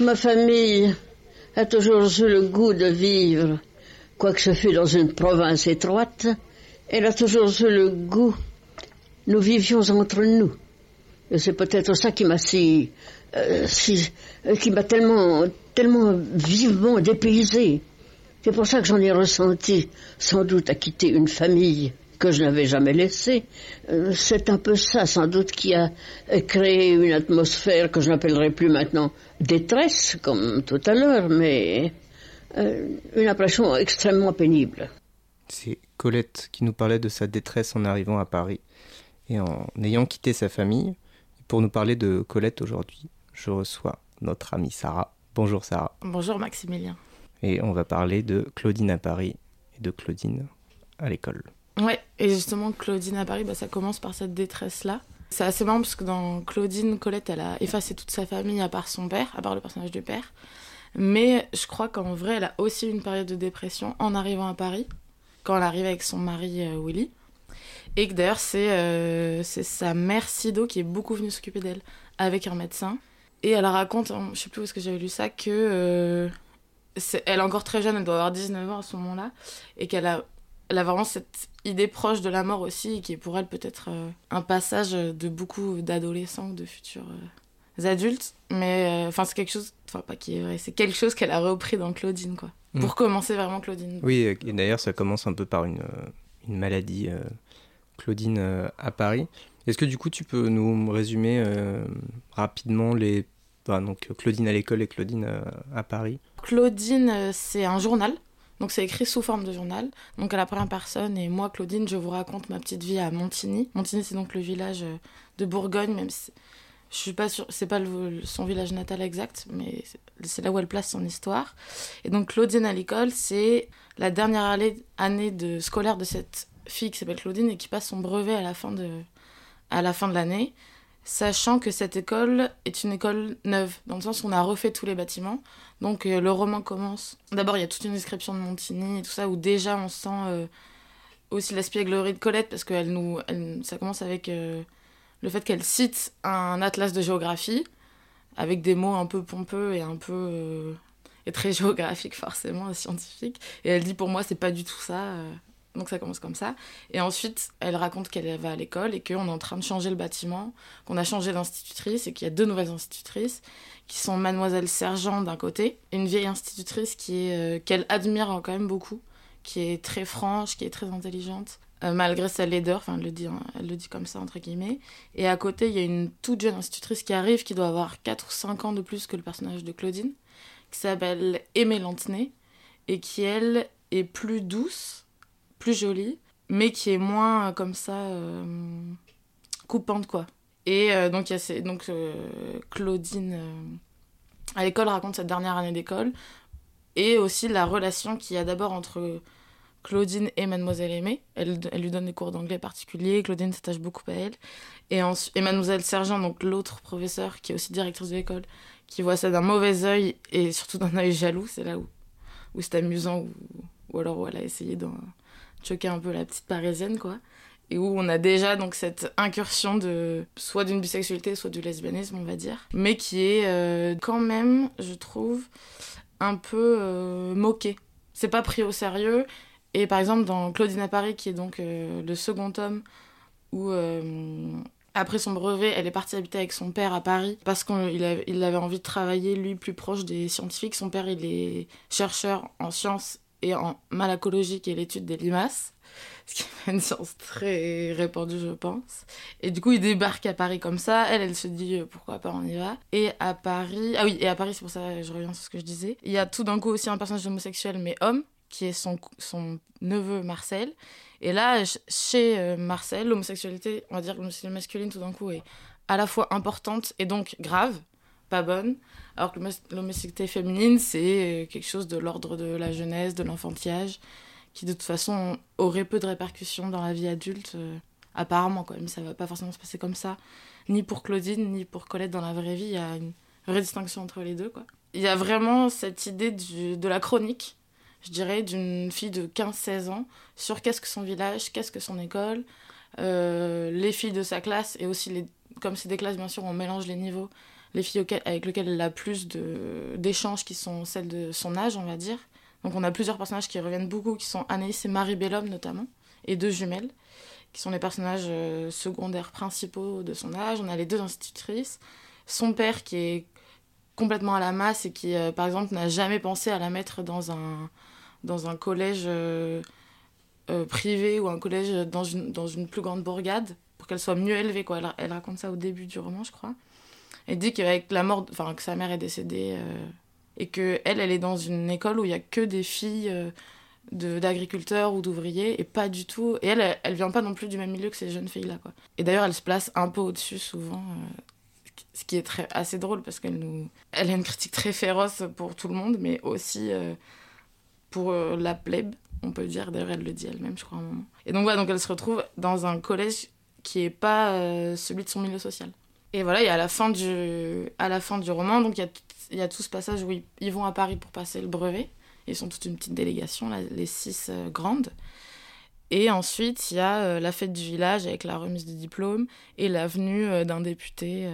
Ma famille a toujours eu le goût de vivre, quoique ce fût dans une province étroite, elle a toujours eu le goût. Nous vivions entre nous. C'est peut-être ça qui m'a si, euh, euh, qui m'a tellement, tellement vivement dépaysé. C'est pour ça que j'en ai ressenti, sans doute, à quitter une famille que je n'avais jamais laissée. Euh, c'est un peu ça, sans doute, qui a créé une atmosphère que je n'appellerai plus maintenant détresse, comme tout à l'heure, mais une impression extrêmement pénible. C'est Colette qui nous parlait de sa détresse en arrivant à Paris et en ayant quitté sa famille. Pour nous parler de Colette aujourd'hui, je reçois notre amie Sarah. Bonjour Sarah. Bonjour Maximilien. Et on va parler de Claudine à Paris et de Claudine à l'école. Ouais, et justement Claudine à Paris, bah, ça commence par cette détresse-là. C'est assez marrant parce que dans Claudine, Colette, elle a effacé toute sa famille à part son père, à part le personnage du père. Mais je crois qu'en vrai, elle a aussi une période de dépression en arrivant à Paris, quand elle arrive avec son mari euh, Willy. Et que d'ailleurs, c'est euh, sa mère Sido qui est beaucoup venue s'occuper d'elle avec un médecin. Et elle raconte, je sais plus où est-ce que j'avais lu ça, que euh, elle est encore très jeune, elle doit avoir 19 ans à ce moment-là, et qu'elle a, elle a vraiment cette idée proche de la mort aussi, qui est pour elle peut-être euh, un passage de beaucoup d'adolescents de futurs euh, adultes. Mais enfin, c'est quelque chose, enfin pas qui est vrai, c'est quelque chose qu'elle a repris dans Claudine, quoi. Mm. Pour commencer vraiment Claudine. Oui, et d'ailleurs, ça commence un peu par une, une maladie Claudine euh, à Paris. Est-ce que du coup tu peux nous résumer euh, rapidement les... donc Claudine à l'école et Claudine euh, à, Paris? Claudine, c'est un journal. Donc c'est écrit sous forme de journal. Donc à la première personne, et moi Claudine, je vous raconte ma petite vie à Montigny. Montigny, c'est donc le village de Bourgogne, même si je suis pas sûre, c'est pas son village natal exact, mais c'est là où elle place son histoire. Et donc Claudine à l'école, c'est la dernière année, année de scolaire de cette fille qui s'appelle Claudine et qui passe son brevet à la fin de, à la fin de l'année, sachant que cette école est une école neuve, dans le sens où on a refait tous les bâtiments. Donc euh, le roman commence. D'abord, il y a toute une description de Montigny et tout ça, où déjà on sent euh, aussi l'espièglerie de Colette, parce que elle nous, ça commence avec euh, le fait qu'elle cite un atlas de géographie, avec des mots un peu pompeux et un peu. et très géographiques, forcément, scientifiques. Et elle dit pour moi, c'est pas du tout ça. Donc ça commence comme ça. Et ensuite, elle raconte qu'elle va à l'école et qu'on est en train de changer le bâtiment, qu'on a changé d'institutrice et qu'il y a deux nouvelles institutrices qui sont Mademoiselle Sergent d'un côté, une vieille institutrice qui est euh, qu'elle admire quand même beaucoup, qui est très franche, qui est très intelligente, euh, malgré sa laideur, enfin elle le dit, hein, elle le dit comme ça entre guillemets. Et à côté, il y a une toute jeune institutrice qui arrive, qui doit avoir 4 ou 5 ans de plus que le personnage de Claudine, qui s'appelle Aimée Lantenay et qui elle est plus douce plus jolie, mais qui est moins euh, comme ça euh, coupante quoi. Et euh, donc y a donc Claudine à l'école raconte cette dernière année d'école et aussi la relation qu'il y a d'abord entre Claudine et Mademoiselle Aimée. Elle, elle lui donne des cours d'anglais particuliers. Claudine s'attache beaucoup à elle. Et, et Mademoiselle Sergent, donc l'autre professeur qui est aussi directrice de l'école, qui voit ça d'un mauvais œil et surtout d'un œil jaloux. C'est là où, où c'est amusant ou, ou alors où elle a essayé choquer un peu la petite parisienne, quoi. Et où on a déjà donc cette incursion de soit d'une bisexualité, soit du lesbianisme, on va dire, mais qui est euh, quand même, je trouve, un peu euh, moquée. C'est pas pris au sérieux. Et par exemple, dans Claudine à Paris, qui est donc euh, le second tome, où après son brevet, elle est partie habiter avec son père à Paris parce qu'il avait, il avait envie de travailler, lui, plus proche des scientifiques. Son père, il est chercheur en sciences et en malacologie, qui est l'étude des limaces, ce qui est une science très répandue, je pense. Et du coup, il débarque à Paris comme ça. Elle, elle se dit euh, pourquoi pas, on y va. Et à Paris, ah oui, et à Paris, c'est pour ça, je reviens sur ce que je disais. Il y a tout d'un coup aussi un personnage homosexuel, mais homme, qui est son, son neveu Marcel. Et là, chez euh, Marcel, l'homosexualité, on va dire que l'homosexualité masculine, tout d'un coup, est à la fois importante et donc grave pas bonne. Alors que l'homosexualité féminine, c'est euh, quelque chose de l'ordre de la jeunesse, de l'enfantillage, qui de toute façon aurait peu de répercussions dans la vie adulte, euh, apparemment, quoi. Mais ça va pas forcément se passer comme ça, ni pour Claudine, ni pour Colette dans la vraie vie. Il y a une vraie distinction entre les deux, quoi. Il y a vraiment cette idée de la chronique, je dirais, d'une fille de 15-16 ans sur qu'est-ce que son village, qu'est-ce que son école, euh, les filles de sa classe et aussi les comme c'est des classes bien sûr on mélange les niveaux les filles avec lesquelles elle a plus d'échanges qui sont celles de son âge, on va dire. Donc on a plusieurs personnages qui reviennent beaucoup, qui sont Anaïs et Marie Bellhomme notamment, et deux jumelles, qui sont les personnages euh, secondaires principaux de son âge. On a les deux institutrices, son père qui est complètement à la masse et qui, euh, par exemple, n'a jamais pensé à la mettre dans un, dans un collège euh, privé ou un collège dans une, dans une plus grande bourgade pour qu'elle soit mieux élevée. Quoi. Elle, elle, raconte ça au début du roman, je crois. Elle dit qu'avec la mort, enfin que sa mère est décédée et que elle, elle est dans une école où il y a que des filles euh, d'agriculteurs ou d'ouvriers et pas du tout. Et elle, elle, vient pas non plus du même milieu que ces jeunes filles là quoi. Et d'ailleurs, elle se place un peu au-dessus souvent. Euh, ce qui est très, assez drôle parce qu'elle nous elle a une critique très féroce pour tout le monde mais aussi euh, pour la plèbe on peut dire d'ailleurs elle le dit elle-même je crois à un moment et donc voilà donc elle se retrouve dans un collège qui est pas celui de son milieu social et voilà, et à la fin du, à la fin du roman, donc il y a, y a tout ce passage où ils, vont à Paris pour passer le brevet. Ils sont toute une petite délégation, les six euh, grandes. Et ensuite, il y a euh, la fête du village avec la remise du diplôme et la venue euh, d'un député.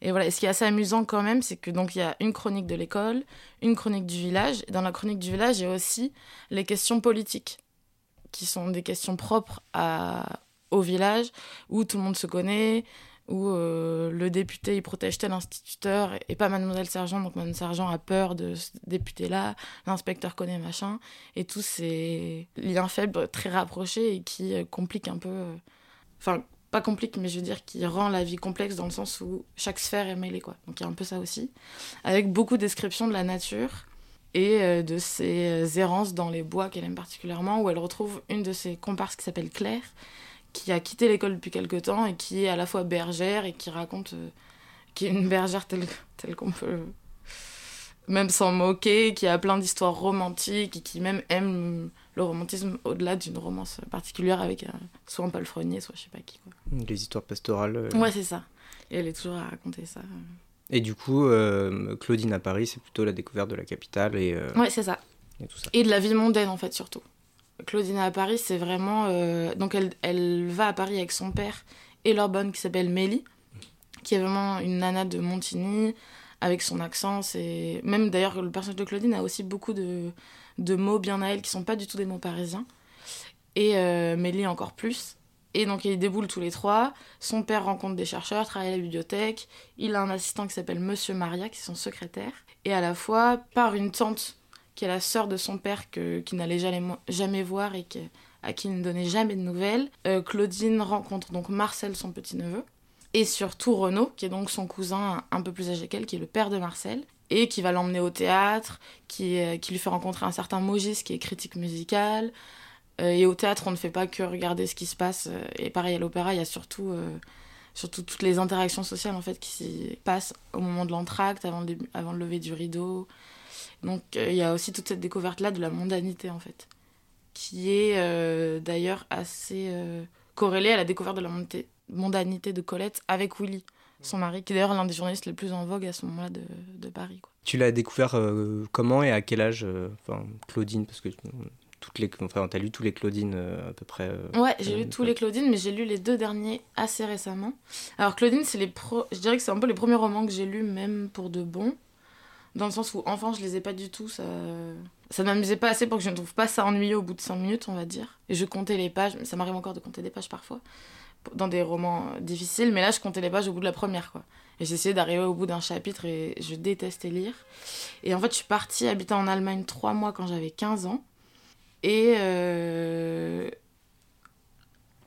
Et voilà, et ce qui est assez amusant quand même, c'est que donc il y a une chronique de l'école, une chronique du village. Et dans la chronique du village, il y a aussi les questions politiques, qui sont des questions propres à, au village, où tout le monde se connaît, où euh, le député il protège tel instituteur et pas mademoiselle sergent donc mademoiselle sergent a peur de ce député là l'inspecteur connaît machin et tous ces liens faibles très rapprochés et qui euh, compliquent un peu euh, enfin pas complique mais je veux dire qui rend la vie complexe dans le sens où chaque sphère est mêlée quoi. Donc il y a un peu ça aussi. Avec beaucoup de descriptions de la nature et de ses errances dans les bois qu'elle aime particulièrement où elle retrouve une de ses comparses qui s'appelle Claire qui a quitté l'école depuis quelque temps et qui est à la fois bergère et qui raconte euh, qui est une bergère telle, telle qu'on peut même s'en moquer, qui a plein d'histoires romantiques et qui même aime le romantisme au-delà d'une romance particulière avec euh, soit un palefrenier, soit je sais pas qui. Quoi. Les histoires pastorales. Euh. Ouais, c'est ça. Et elle est toujours à raconter ça. Et du coup, Claudine à Paris, c'est plutôt la découverte de la capitale et. Ouais, c'est ça. Et, tout ça. et de la vie mondaine en fait surtout. Claudine à Paris, c'est vraiment. Euh, donc, elle, elle va à Paris avec son père et leur bonne qui s'appelle Mélie, qui est vraiment une nana de Montigny, avec son accent. C'est... Même d'ailleurs, le personnage de Claudine a aussi beaucoup de, de mots bien à elle qui sont pas du tout des mots parisiens. Et euh, Mélie encore plus. Et donc, ils déboulent tous les trois. Son père rencontre des chercheurs, travaille à la bibliothèque. Il a un assistant qui s'appelle Monsieur Maria, qui est son secrétaire. Et à la fois, par une tante qui est la sœur de son père que, qui n'allait jamais, voir et à qui il ne donnait jamais de nouvelles. Euh, Claudine rencontre donc Marcel, son petit-neveu, et surtout Renaud, qui est donc son cousin un peu plus âgé qu'elle, qui est le père de Marcel, et qui va l'emmener au théâtre, qui, euh, qui lui fait rencontrer un certain Mogis, qui est critique musicale. Euh, et au théâtre, on ne fait pas que regarder ce qui se passe. et pareil, à l'opéra, il y a surtout surtout toutes les interactions sociales en fait qui s'y passent au moment de l'entracte, avant, le avant le lever du rideau, donc euh, il y a aussi toute cette découverte-là de la mondanité, en fait, qui est euh, d'ailleurs assez euh, corrélée à la découverte de la mondanité de Colette avec Willy, son mari, qui est d'ailleurs l'un des journalistes les plus en vogue à ce moment-là de, de, Paris. Quoi. Tu l'as découvert comment et à quel âge Enfin, Claudine, parce que toutes les, enfin, t'as lu tous les Claudines à peu près. ouais, j'ai lu tous les Claudines, mais j'ai lu les deux derniers assez récemment. Alors Claudine, c'est les pro... je dirais que c'est un peu les premiers romans que j'ai lus, même pour de bon dans le sens où enfant je les ai pas du tout ça ça m'amusait pas assez pour que je ne trouve pas ça ennuyeux au bout de 5 minutes on va dire. Et je comptais les pages ça m'arrive encore de compter des pages parfois dans des romans difficiles mais là je comptais les pages au bout de la première quoi. Et j'essayais d'arriver au bout d'un chapitre et je détestais lire. Et en fait je suis partie habiter en Allemagne 3 mois quand j'avais 15 ans. Et euh...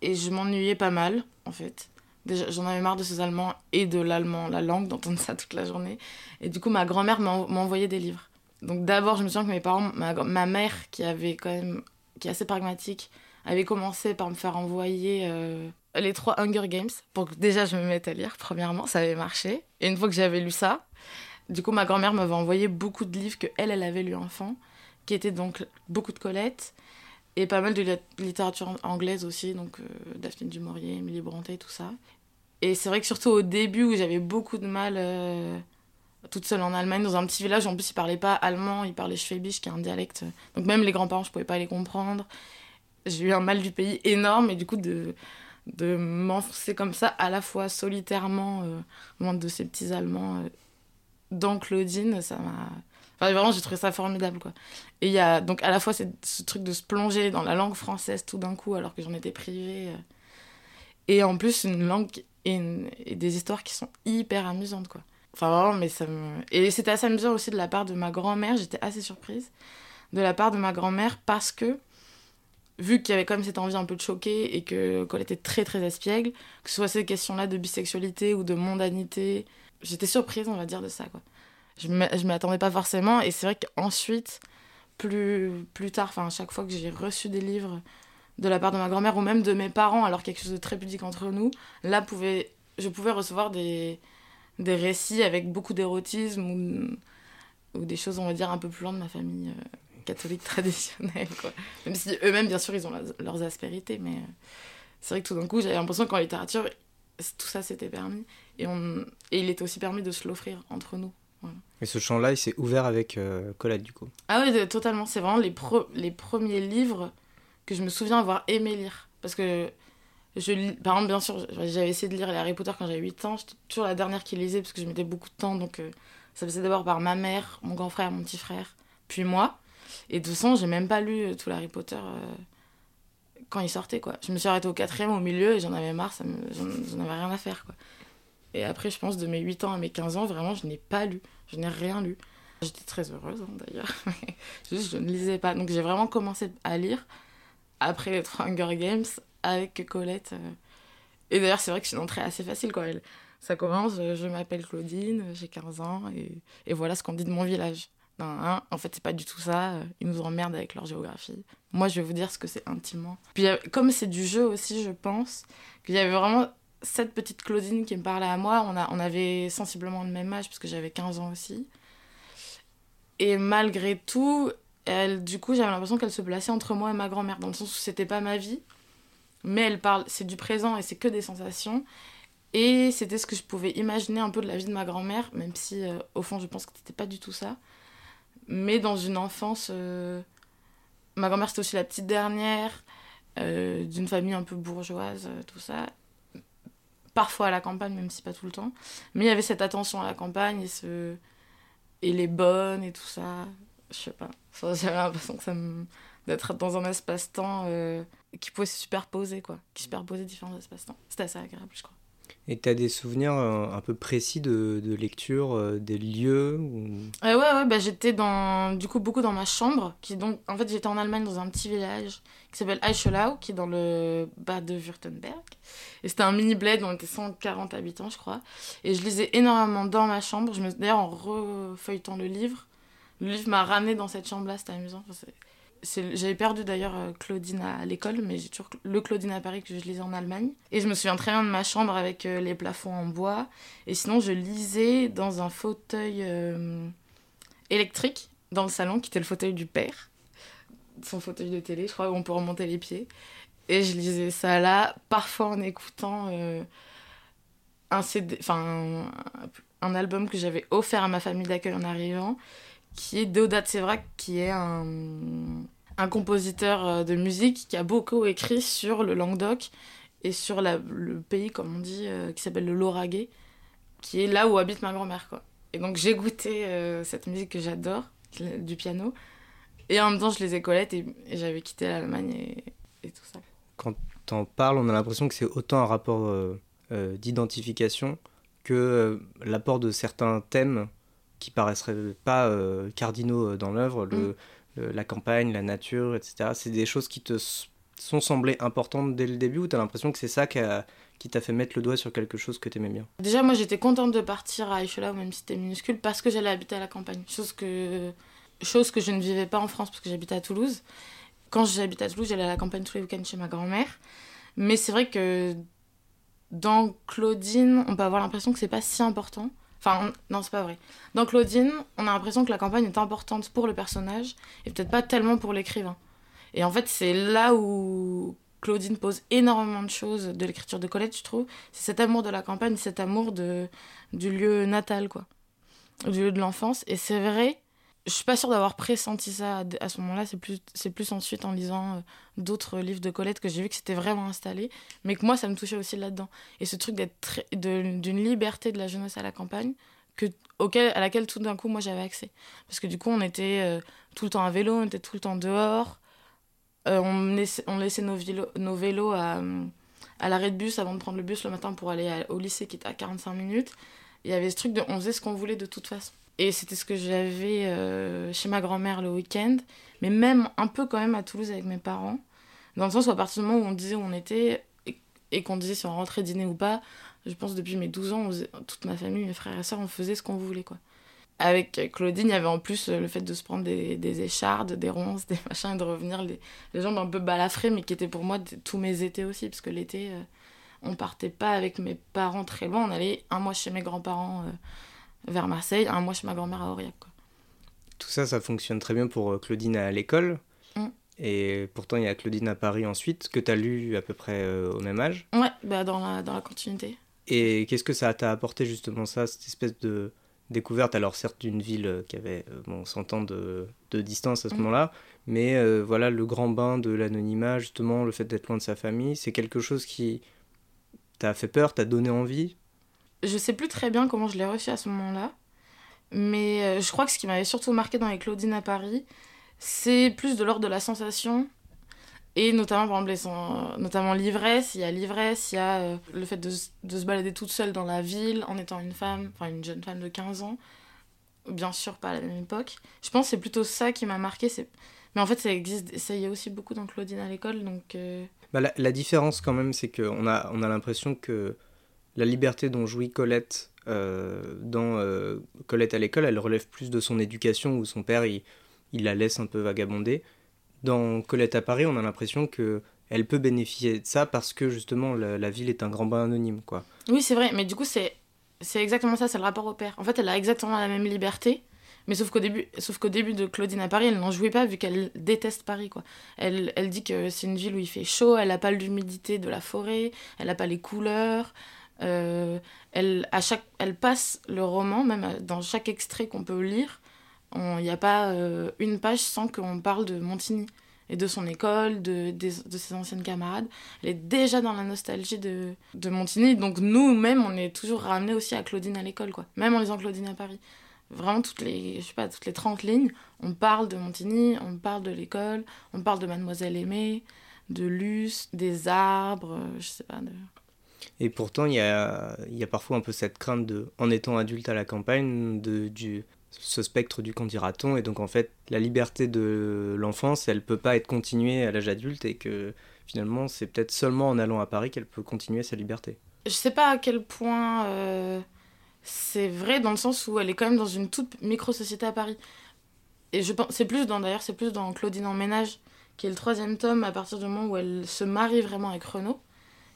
et je m'ennuyais pas mal en fait J'en avais marre de ces Allemands et de l'allemand, la langue, d'entendre ça toute la journée. Et du coup, ma grand-mère m'a envoyé des livres. Donc d'abord, je me souviens que mes parents, ma, mère, qui avait quand même, qui est assez pragmatique, avait commencé par me faire envoyer euh, les trois Hunger Games pour que déjà je me mette à lire. Premièrement, ça avait marché. Et une fois que j'avais lu ça, du coup, ma grand-mère m'avait envoyé beaucoup de livres que elle, elle avait lu enfant, qui étaient donc beaucoup de Colette et pas mal de littérature anglaise aussi, donc euh, Daphne du Maurier, Emily Brontë, tout ça. Et c'est vrai que surtout au début où j'avais beaucoup de mal euh, toute seule en Allemagne, dans un petit village, en plus ils parlaient pas allemand, ils parlaient schwäbisch, qui est un dialecte. Donc même les grands-parents, je pouvais pas les comprendre. J'ai eu un mal du pays énorme et du coup de de m'enfoncer comme ça, à la fois solitairement, euh, loin de ces petits Allemands, euh, dans Claudine, ça m'a. Enfin, vraiment, j'ai trouvé ça formidable, quoi. Et il y a donc à la fois ce truc de se plonger dans la langue française tout d'un coup, alors que j'en étais privée. Euh, et en plus, une langue et, des histoires qui sont hyper amusantes, quoi. Enfin, vraiment, mais ça me. Et c'était assez amusant aussi de la part de ma grand-mère, j'étais assez surprise. De la part de ma grand-mère, parce que vu qu'il y avait quand même cette envie un peu de choquer et que était très très espiègle, que ce soit ces questions-là de bisexualité ou de mondanité, j'étais surprise, on va dire, de ça. Quoi. Je ne m'y attendais pas forcément et c'est vrai qu'ensuite, plus, plus tard, enfin, chaque fois que j'ai reçu des livres de la part de ma grand-mère ou même de mes parents, alors quelque chose de très pudique entre nous, là, pouvait, je pouvais recevoir des, des récits avec beaucoup d'érotisme ou, ou des choses, on va dire, un peu plus loin de ma famille. Euh, catholique traditionnelle, quoi. Même si eux-mêmes, bien sûr, ils ont leurs aspérités, mais euh, c'est vrai que tout d'un coup, j'avais l'impression qu'en littérature, tout ça s'était permis. Et, on... et il était aussi permis de se l'offrir entre nous. Et ce champ-là, il s'est ouvert avec euh, Colette, du coup Ah oui, totalement. C'est vraiment les, les premiers livres que je me souviens avoir aimé lire. Parce que, je par exemple, bien sûr, j'avais essayé de lire les Harry Potter quand j'avais 8 ans. J'étais toujours la dernière qui lisait parce que je mettais beaucoup de temps. Donc, euh, ça passait d'abord par ma mère, mon grand frère, mon petit frère, puis moi. Et de toute façon, j'ai même pas lu euh, tout Harry Potter euh, quand il sortait, quoi. Je me suis arrêtée au quatrième, au milieu, et j'en avais marre, me... j'en avais rien à faire, quoi. Et après, je pense, de mes 8 ans à mes 15 ans, vraiment, je n'ai pas lu. Je n'ai rien lu. J'étais très heureuse, hein, d'ailleurs. Juste, je ne lisais pas. Donc, j'ai vraiment commencé à lire après les Hunger Games avec Colette. Euh. Et d'ailleurs, c'est vrai que c'est une entrée assez facile, quoi. Ça commence, je m'appelle Claudine, j'ai 15 ans, et, et voilà ce qu'on dit de mon village. En fait, c'est pas du tout ça. Ils nous emmerdent avec leur géographie. Moi, je vais vous dire ce que c'est intimement. Puis, comme c'est du jeu aussi, je pense qu'il y avait vraiment cette petite Claudine qui me parlait à moi. On, avait sensiblement le même âge, parce que j'avais 15 ans aussi. Et malgré tout, elle, du coup, j'avais l'impression qu'elle se plaçait entre moi et ma grand-mère, dans le sens où c'était pas ma vie. Mais elle parle, c'est du présent et c'est que des sensations. Et c'était ce que je pouvais imaginer un peu de la vie de ma grand-mère, même si euh, au fond je pense que c'était pas du tout ça mais dans une enfance. Euh, ma grand-mère, c'était aussi la petite dernière, euh, d'une famille un peu bourgeoise, tout ça. Parfois à la campagne, même si pas tout le temps. Mais il y avait cette attention à la campagne et, ce... et les bonnes et tout ça. Je sais pas. J'avais l'impression que ça me... d'être dans un espace-temps qui pouvait se superposer, quoi. Qui superposait différents espaces-temps. C'était assez agréable, je crois. Et tu as des souvenirs euh, un peu précis de, de lecture, euh, des lieux ou... ouais, ouais, bah, j'étais dans, du coup beaucoup dans ma chambre. Qui, donc, en fait, j'étais en Allemagne dans un petit village qui s'appelle Eichelau, qui est dans le bas de Württemberg. Et c'était un mini bled, on était 140 habitants, je crois. Et je lisais énormément dans ma chambre. Je me... D'ailleurs, en refeuilletant le livre, le livre m'a ramené dans cette chambre-là, c'était amusant. J'avais perdu d'ailleurs euh, Claudine à l'école, mais j'ai toujours le Claudine à Paris que je lisais en Allemagne. Et je me souviens très bien de ma chambre avec euh, les plafonds en bois. Et sinon, je lisais dans un fauteuil euh, électrique dans le salon, qui était le fauteuil du père. Son fauteuil de télé, je crois, où on peut remonter les pieds. Et je lisais ça là, parfois en écoutant un CD, un, album que j'avais offert à ma famille d'accueil en arrivant qui est Deodat Sevrak, qui est un, un compositeur euh, de musique qui a beaucoup écrit sur le Languedoc et sur la, le pays, comme on dit, euh, qui s'appelle le Lauragais, qui est là où habite ma grand-mère. quoi. Et donc j'ai goûté euh, cette musique que j'adore, du piano, et en même temps je les ai collettes et, j'avais quitté l'Allemagne et, et, tout ça. Quand t'en parles, on a l'impression que c'est autant un rapport d'identification que l'apport de certains thèmes qui paraisseraient pas euh, cardinaux euh, dans l'œuvre, mm. le, la campagne, la nature, etc. C'est des choses qui te sont semblées importantes dès le début ou tu as l'impression que c'est ça qui t'a fait mettre le doigt sur quelque chose que tu aimais bien? Déjà, moi j'étais contente de partir à Eichelau, même si c'était minuscule, parce que j'allais habiter à la campagne. Chose que, chose que je ne vivais pas en France parce que j'habitais à Toulouse. Quand j'habitais à Toulouse, j'allais à la campagne tous les week-ends chez ma grand-mère. Mais c'est vrai que dans Claudine, on peut avoir l'impression que c'est pas si important. Enfin, non, c'est pas vrai. Dans Claudine, on a l'impression que la campagne est importante pour le personnage et peut-être pas tellement pour l'écrivain. Et en fait, c'est là où Claudine pose énormément de choses de l'écriture de Colette, je trouve. C'est cet amour de la campagne, cet amour du lieu natal, quoi. Du lieu de l'enfance. Et c'est vrai je suis pas sûre d'avoir pressenti ça à, ce moment-là. C'est plus, c'est plus ensuite en lisant euh, d'autres livres de Colette que j'ai vu que c'était vraiment installé, mais que moi, ça me touchait aussi là-dedans. Et ce truc d'être d'une liberté de la jeunesse à la campagne, que, auquel, à laquelle tout d'un coup, moi, j'avais accès. Parce que du coup, on était euh, tout le temps à vélo, on était tout le temps dehors. Euh, on, laissait, nos, vélos, à l'arrêt de bus avant de prendre le bus le matin pour aller au lycée qui était à 45 minutes. Il y avait ce truc de on faisait ce qu'on voulait de toute façon. Et c'était ce que j'avais euh, chez ma grand-mère le week-end, mais même un peu quand même à Toulouse avec mes parents. Dans le sens où à partir du moment où on disait où on était et, qu'on disait si on rentrait dîner ou pas, je pense depuis mes 12 ans, toute ma famille, mes frères et sœurs, on faisait ce qu'on voulait quoi. Avec Claudine, il y avait en plus le fait de se prendre des, des échardes, des ronces, des machins, et de revenir les, les jambes un peu balafrées, mais qui étaient pour moi tous mes étés aussi, parce que l'été, euh, on partait pas avec mes parents très loin, on allait un mois chez mes grands-parents. Euh, vers Marseille, un mois chez ma grand-mère à Aurillac. Quoi. Tout ça, ça fonctionne très bien pour euh, Claudine à l'école. Mm. Et pourtant, il y a Claudine à Paris ensuite, que tu as lu à peu près euh, au même âge. Ouais, bah dans, la, dans la continuité. Et qu'est-ce que ça t'a apporté justement ça, cette espèce de découverte? Alors certes d'une ville euh, qui avait bon, 100 ans de, de distance à ce mm. moment-là, mais voilà, le grand bain de l'anonymat, justement, le fait d'être loin de sa famille, c'est quelque chose qui t'a fait peur, t'a donné envie? Je sais plus très bien comment je l'ai reçu à ce moment-là, mais euh, je crois que ce qui m'avait surtout marqué dans les Claudines à Paris, c'est plus de l'ordre de la sensation, et notamment, par exemple, notamment l'ivresse, il y a l'ivresse, il y a euh, le fait de, de, se balader toute seule dans la ville en étant une femme, enfin une jeune femme de 15 ans, bien sûr pas à la même époque. Je pense que c'est plutôt ça qui m'a marqué, mais en fait ça existe, ça y est aussi beaucoup dans Claudine à l'école. Euh, bah, la, la, différence quand même, c'est qu'on a, on a l'impression que la liberté dont jouit Colette euh, dans euh, Colette à l'école, elle relève plus de son éducation où son père il, la laisse un peu vagabonder. Dans Colette à Paris, on a l'impression que elle peut bénéficier de ça parce que justement la, ville est un grand bain anonyme quoi. Oui, c'est vrai, mais du coup c'est c'est exactement ça, c'est le rapport au père. En fait, elle a exactement la même liberté, mais sauf qu'au début, sauf qu'au début de Claudine à Paris, elle n'en jouait pas vu qu'elle déteste Paris quoi. Elle, elle dit que c'est une ville où il fait chaud, elle n'a pas l'humidité de la forêt, elle n'a pas les couleurs, euh, elle, à chaque, elle passe le roman, même dans chaque extrait qu'on peut lire, il n'y a pas euh, une page sans qu'on parle de Montigny et de son école, de, ses anciennes camarades. Elle est déjà dans la nostalgie de, de Montigny. Donc nous-mêmes, on est toujours ramenés aussi à Claudine à l'école, quoi. Même en lisant Claudine à Paris. Vraiment, toutes les, je sais pas, toutes les 30 lignes, on parle de Montigny, on parle de l'école, on parle de Mademoiselle Aimée, de Luce, des arbres, je sais pas. Et pourtant, il y a, parfois un peu cette crainte de, en étant adulte à la campagne, de, ce spectre du candidaton. Et donc, en fait, la liberté de l'enfance, elle peut pas être continuée à l'âge adulte et que finalement, c'est peut-être seulement en allant à Paris qu'elle peut continuer sa liberté. Je sais pas à quel point euh, c'est vrai dans le sens où elle est quand même dans une toute micro-société à Paris. Et je pense, c'est plus dans, d'ailleurs, c'est plus dans Claudine en ménage, qui est le troisième tome à partir du moment où elle se marie vraiment avec Renaud.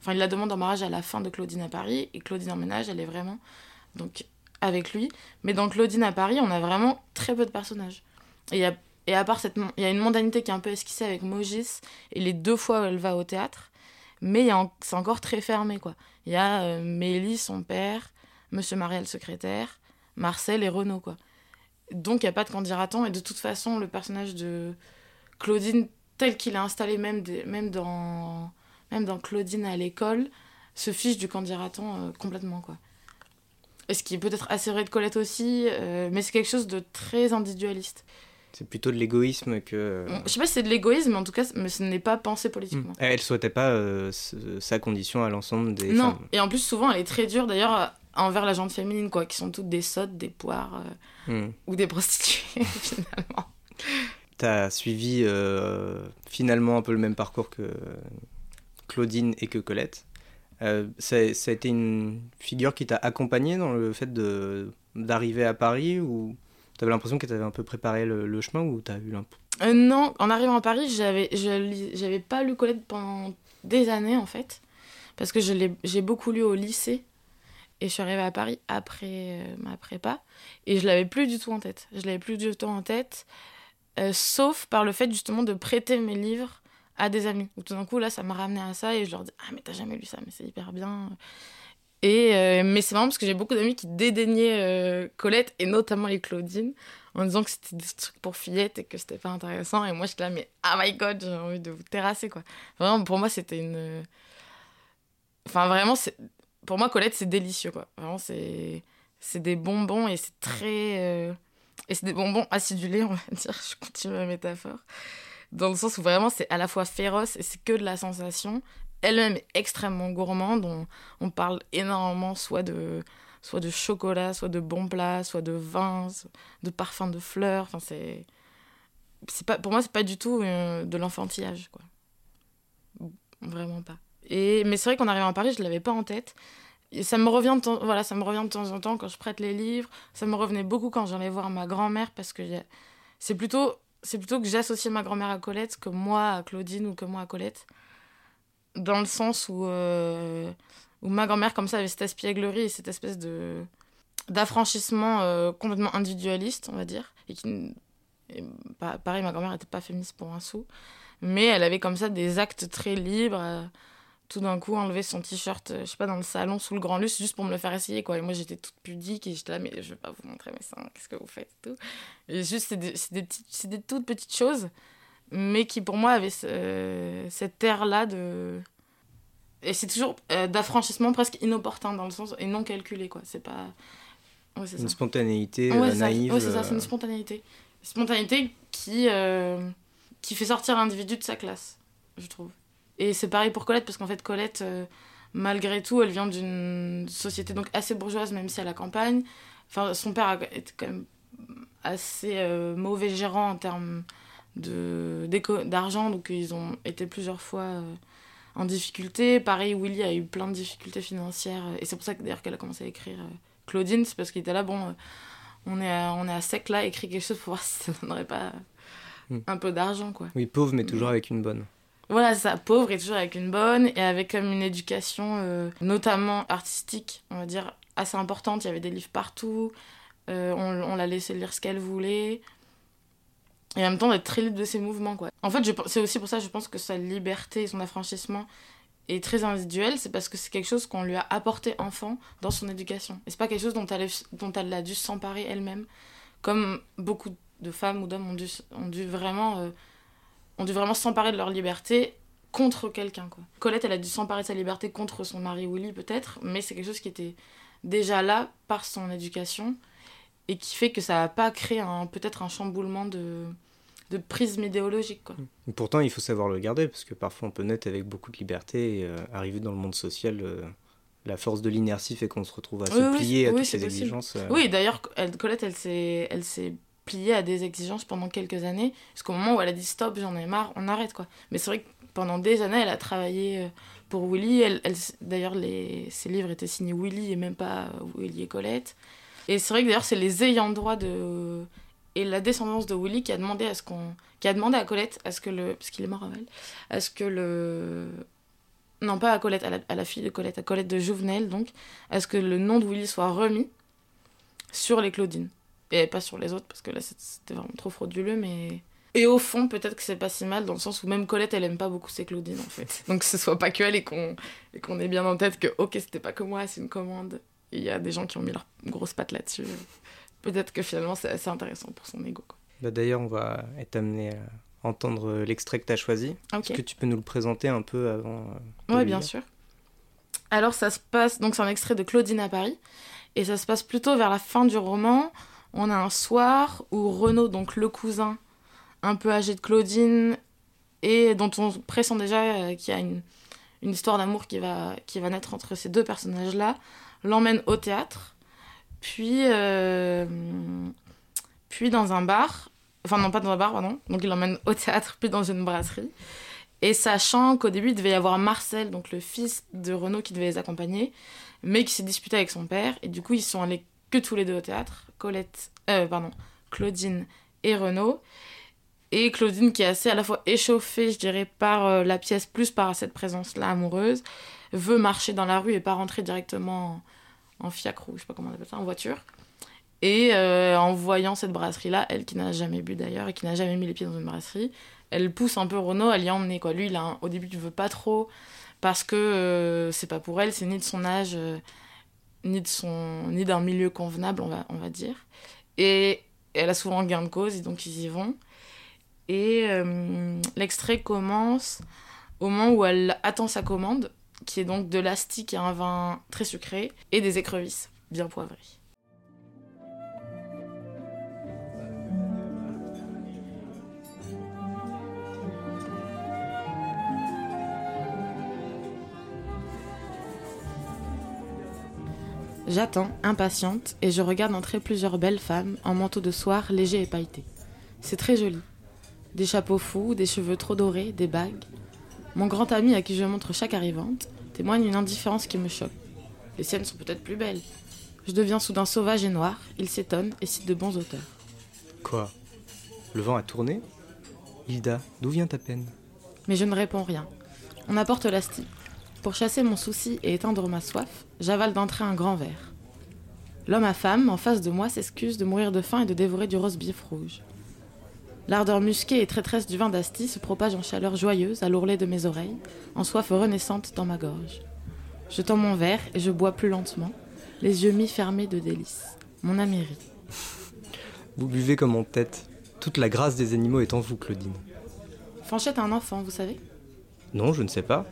Enfin, il la demande en mariage à la fin de Claudine à Paris, et Claudine en ménage, elle est vraiment donc avec lui. Mais dans Claudine à Paris, on a vraiment très peu de personnages. Et, y a, et à part cette. Il y a une mondanité qui est un peu esquissée avec Mogis, et les deux fois où elle va au théâtre, mais c'est encore très fermé, quoi. Il y a euh, Mélie, son père, Monsieur Mariel, secrétaire, Marcel et Renaud, quoi. Donc il n'y a pas de candidaton, et de toute façon, le personnage de Claudine, tel qu'il est installé même, même dans même dans Claudine à l'école, se fiche du candidaton euh, complètement, quoi. Et ce qui est peut-être assez vrai de Colette aussi, euh, mais c'est quelque chose de très individualiste. C'est plutôt de l'égoïsme que. Euh, je sais pas si c'est de l'égoïsme, mais en tout cas, mais ce n'est pas pensé politiquement. Elle Elle souhaitait pas sa condition à l'ensemble des non. et en plus, souvent, elle est très dure d'ailleurs envers la gente féminine, quoi, qui sont toutes des sottes, des poires hmm. ou des prostituées, finalement. T'as suivi finalement un peu le même parcours que, Claudine et que Colette. Euh, ça, a été une figure qui t'a accompagné dans le fait d'arriver à Paris ou t'avais l'impression qu'elle t'avait un peu préparé le, chemin ou t'as eu un euh, Non, en arrivant à Paris, j'avais, j'avais pas lu Colette pendant des années en fait, parce que j'ai beaucoup lu au lycée et je suis arrivée à Paris après euh, ma prépa et je l'avais plus du tout en tête. Je l'avais plus du tout en tête, sauf par le fait justement de prêter mes livres à des amis. Tout d'un coup, là, ça m'a ramené à ça et je leur dis Ah, mais t'as jamais lu ça, mais c'est hyper bien. Et, euh, mais c'est marrant parce que j'ai beaucoup d'amis qui dédaignaient euh, Colette et notamment les Claudine en disant que c'était des trucs pour fillettes et que c'était pas intéressant. Et moi, je là, mais oh my god, j'ai envie de vous terrasser, quoi. Vraiment, pour moi, c'était une. Enfin, vraiment. Pour moi, Colette, c'est délicieux, quoi. Vraiment, c'est. C'est des bonbons et c'est très. Euh, et c'est des bonbons acidulés, on va dire. Je continue ma métaphore. Dans le sens où vraiment, c'est à la fois féroce et c'est que de la sensation elle-même est extrêmement gourmande. On, on, parle énormément soit de, soit de chocolat, soit de bons plats, soit de vin, de parfums de fleurs. Enfin, c'est, c'est pas, pour moi, c'est pas du tout euh, de l'enfantillage, quoi. Vraiment pas. Et, mais c'est vrai qu'en arrivant à Paris, je l'avais pas en tête. Et ça me revient voilà, ça me revient de temps en temps quand je prête les livres. Ça me revenait beaucoup quand j'allais voir ma grand-mère parce que c'est plutôt, c'est plutôt que j'associe ma grand-mère à Colette que moi à Claudine ou que moi à Colette dans le sens où, euh, où ma grand-mère, comme ça, avait cette espièglerie et cette espèce de d'affranchissement euh, complètement individualiste, on va dire. Et qui, pareil, ma grand-mère n'était pas féministe pour un sou, mais elle avait comme ça des actes très libres. Euh, tout d'un coup, enlever son t-shirt, je sais pas, dans le salon sous le grand luxe, juste pour me le faire essayer, quoi. Et moi, j'étais toute pudique et j'étais là, mais je vais pas vous montrer mes seins, qu'est-ce que vous faites et tout. Et juste, c'est des, des, des, toutes petites choses mais qui pour moi avait cette air-là de. Et c'est toujours euh, d'affranchissement presque inopportun dans le sens. et non calculé, quoi. C'est pas. Ouais, une spontanéité euh, naïve. C'est ça, c'est une euh. spontanéité. Une spontanéité qui, qui fait sortir l'individu de sa classe, je trouve. Et c'est pareil pour Colette, parce qu'en fait, Colette, malgré tout, elle vient d'une société donc assez bourgeoise, même si à la campagne. Enfin, son père était quand même assez mauvais gérant en termes d'argent, donc ils ont été plusieurs fois euh, en difficulté. Pareil, Willy a eu plein de difficultés financières, euh, et c'est pour ça que d'ailleurs qu'elle a commencé à écrire euh, Claudine, c'est parce qu'il était là, bon, on, est à, on est à sec là, écrit quelque chose pour voir si ça donnerait pas hmm. un peu d'argent, quoi. Oui, pauvre, mais toujours avec une bonne. Voilà, ça, pauvre et toujours avec une bonne, et avec comme une éducation, notamment artistique, on va dire, assez importante. Il y avait des livres partout, on, on l'a laissé lire ce qu'elle voulait et en même temps d'être très libre de ses mouvements quoi. En fait, c'est aussi pour ça je pense que sa liberté et son affranchissement est très individuel, c'est parce que c'est quelque chose qu'on lui a apporté enfant dans son éducation. Et c'est pas quelque chose dont elle, dont elle a dû s'emparer elle-même, comme beaucoup de femmes ou d'hommes ont dû, ont dû vraiment euh, ont dû vraiment s'emparer de leur liberté contre quelqu'un quoi. Colette, elle a dû s'emparer de sa liberté contre son mari Willy peut-être, mais c'est quelque chose qui était déjà là par son éducation et qui fait que ça n'a pas créé peut-être un chamboulement de de prisme idéologique. Quoi. Pourtant, il faut savoir le garder, parce que parfois on peut naître avec beaucoup de liberté et euh, arriver dans le monde social, euh, la force de l'inertie fait qu'on se retrouve à se plier à toutes ces exigences. Euh. Oui, d'ailleurs, Colette, elle s'est, elle s'est pliée à des exigences pendant quelques années, jusqu'au moment où elle a dit stop, j'en ai marre, on arrête. quoi. Mais c'est vrai que pendant des années, elle a travaillé pour Willy. Elle, elle d'ailleurs, les, ses livres étaient signés Willy et même pas Willy et Colette. Et c'est vrai que d'ailleurs, c'est les ayants droit de et la descendance de Willy qui a demandé à ce qu'on qui a demandé à Colette à ce que le parce qu'il est mort avant à ce que le non pas à Colette à la, fille de Colette à Colette de Jouvenel donc à ce que le nom de Willy soit remis sur les Claudines et pas sur les autres parce que là c'était vraiment trop frauduleux mais et au fond peut-être que c'est pas si mal dans le sens où même Colette elle aime pas beaucoup ses Claudines en fait donc que ce soit pas que elle et qu'on et qu'on ait bien en tête que ok c'était pas que moi c'est une commande il y a des gens qui ont mis leur grosse patte là-dessus peut-être que finalement c'est assez intéressant pour son ego. Bah D'ailleurs, on va être amené à entendre l'extrait que tu as choisi. Est-ce que tu peux nous le présenter un peu avant euh, Oui, bien sûr. Alors ça se passe, donc c'est un extrait de Claudine à Paris, et ça se passe plutôt vers la fin du roman. On a un soir où Renaud, donc le cousin un peu âgé de Claudine, et dont on pressent déjà euh, qu'il y a une, histoire d'amour qui va, qui va naître entre ces deux personnages-là, l'emmène au théâtre puis, euh, puis dans un bar, enfin non pas dans un bar, pardon, donc il l'emmène au théâtre, puis dans une brasserie. Et sachant qu'au début, il devait y avoir Marcel, donc le fils de Renaud, qui devait les accompagner, mais qui s'est disputé avec son père, et du coup, ils sont allés que tous les deux au théâtre, Colette, euh, pardon, Claudine et Renaud. Et Claudine, qui est assez à la fois échauffée, je dirais, par euh, la pièce, plus par cette présence-là amoureuse, veut marcher dans la rue et pas rentrer directement en fiacre ou je sais pas comment on appelle ça, en voiture. Et euh, en voyant cette brasserie-là, elle qui n'a jamais bu d'ailleurs et qui n'a jamais mis les pieds dans une brasserie, elle pousse un peu Renaud à l'y emmener. Quoi. Lui, il a au début, il veut pas trop parce que euh, c'est pas pour elle, c'est ni de son âge. Ni de son, ni d'un milieu convenable, on va, on va dire. Et elle a souvent gain de cause, et donc ils y vont. Et euh, l'extrait commence au moment où elle attend sa commande, qui est donc de l'astique et un vin très sucré, et des écrevisses bien poivrées. J'attends, impatiente, et je regarde entrer plusieurs belles femmes en manteau de soie léger et pailleté. C'est très joli. Des chapeaux fous, des cheveux trop dorés, des bagues. Mon grand ami à qui je montre chaque arrivante témoigne une indifférence qui me choque. Les siennes sont peut-être plus belles. Je deviens soudain sauvage et noir, il s'étonne et cite de bons auteurs. Quoi? Le vent a tourné? Hilda, d'où vient ta peine? Mais je ne réponds rien. On apporte l'asti. Pour chasser mon souci et éteindre ma soif, j'avale d'entrée un grand verre. L'homme à femme, en face de moi, s'excuse de mourir de faim et de dévorer du rose bif rouge. L'ardeur musquée et traîtresse du vin d'Asti se propage en chaleur joyeuse à l'ourlet de mes oreilles, en soif renaissante dans ma gorge. Je tends mon verre et je bois plus lentement, les yeux mi-fermés de délices. Mon ami rit. Vous buvez comme en tête. Toute la grâce des animaux est en vous, Claudine. Fanchette a un enfant, vous savez? Non, je ne sais pas.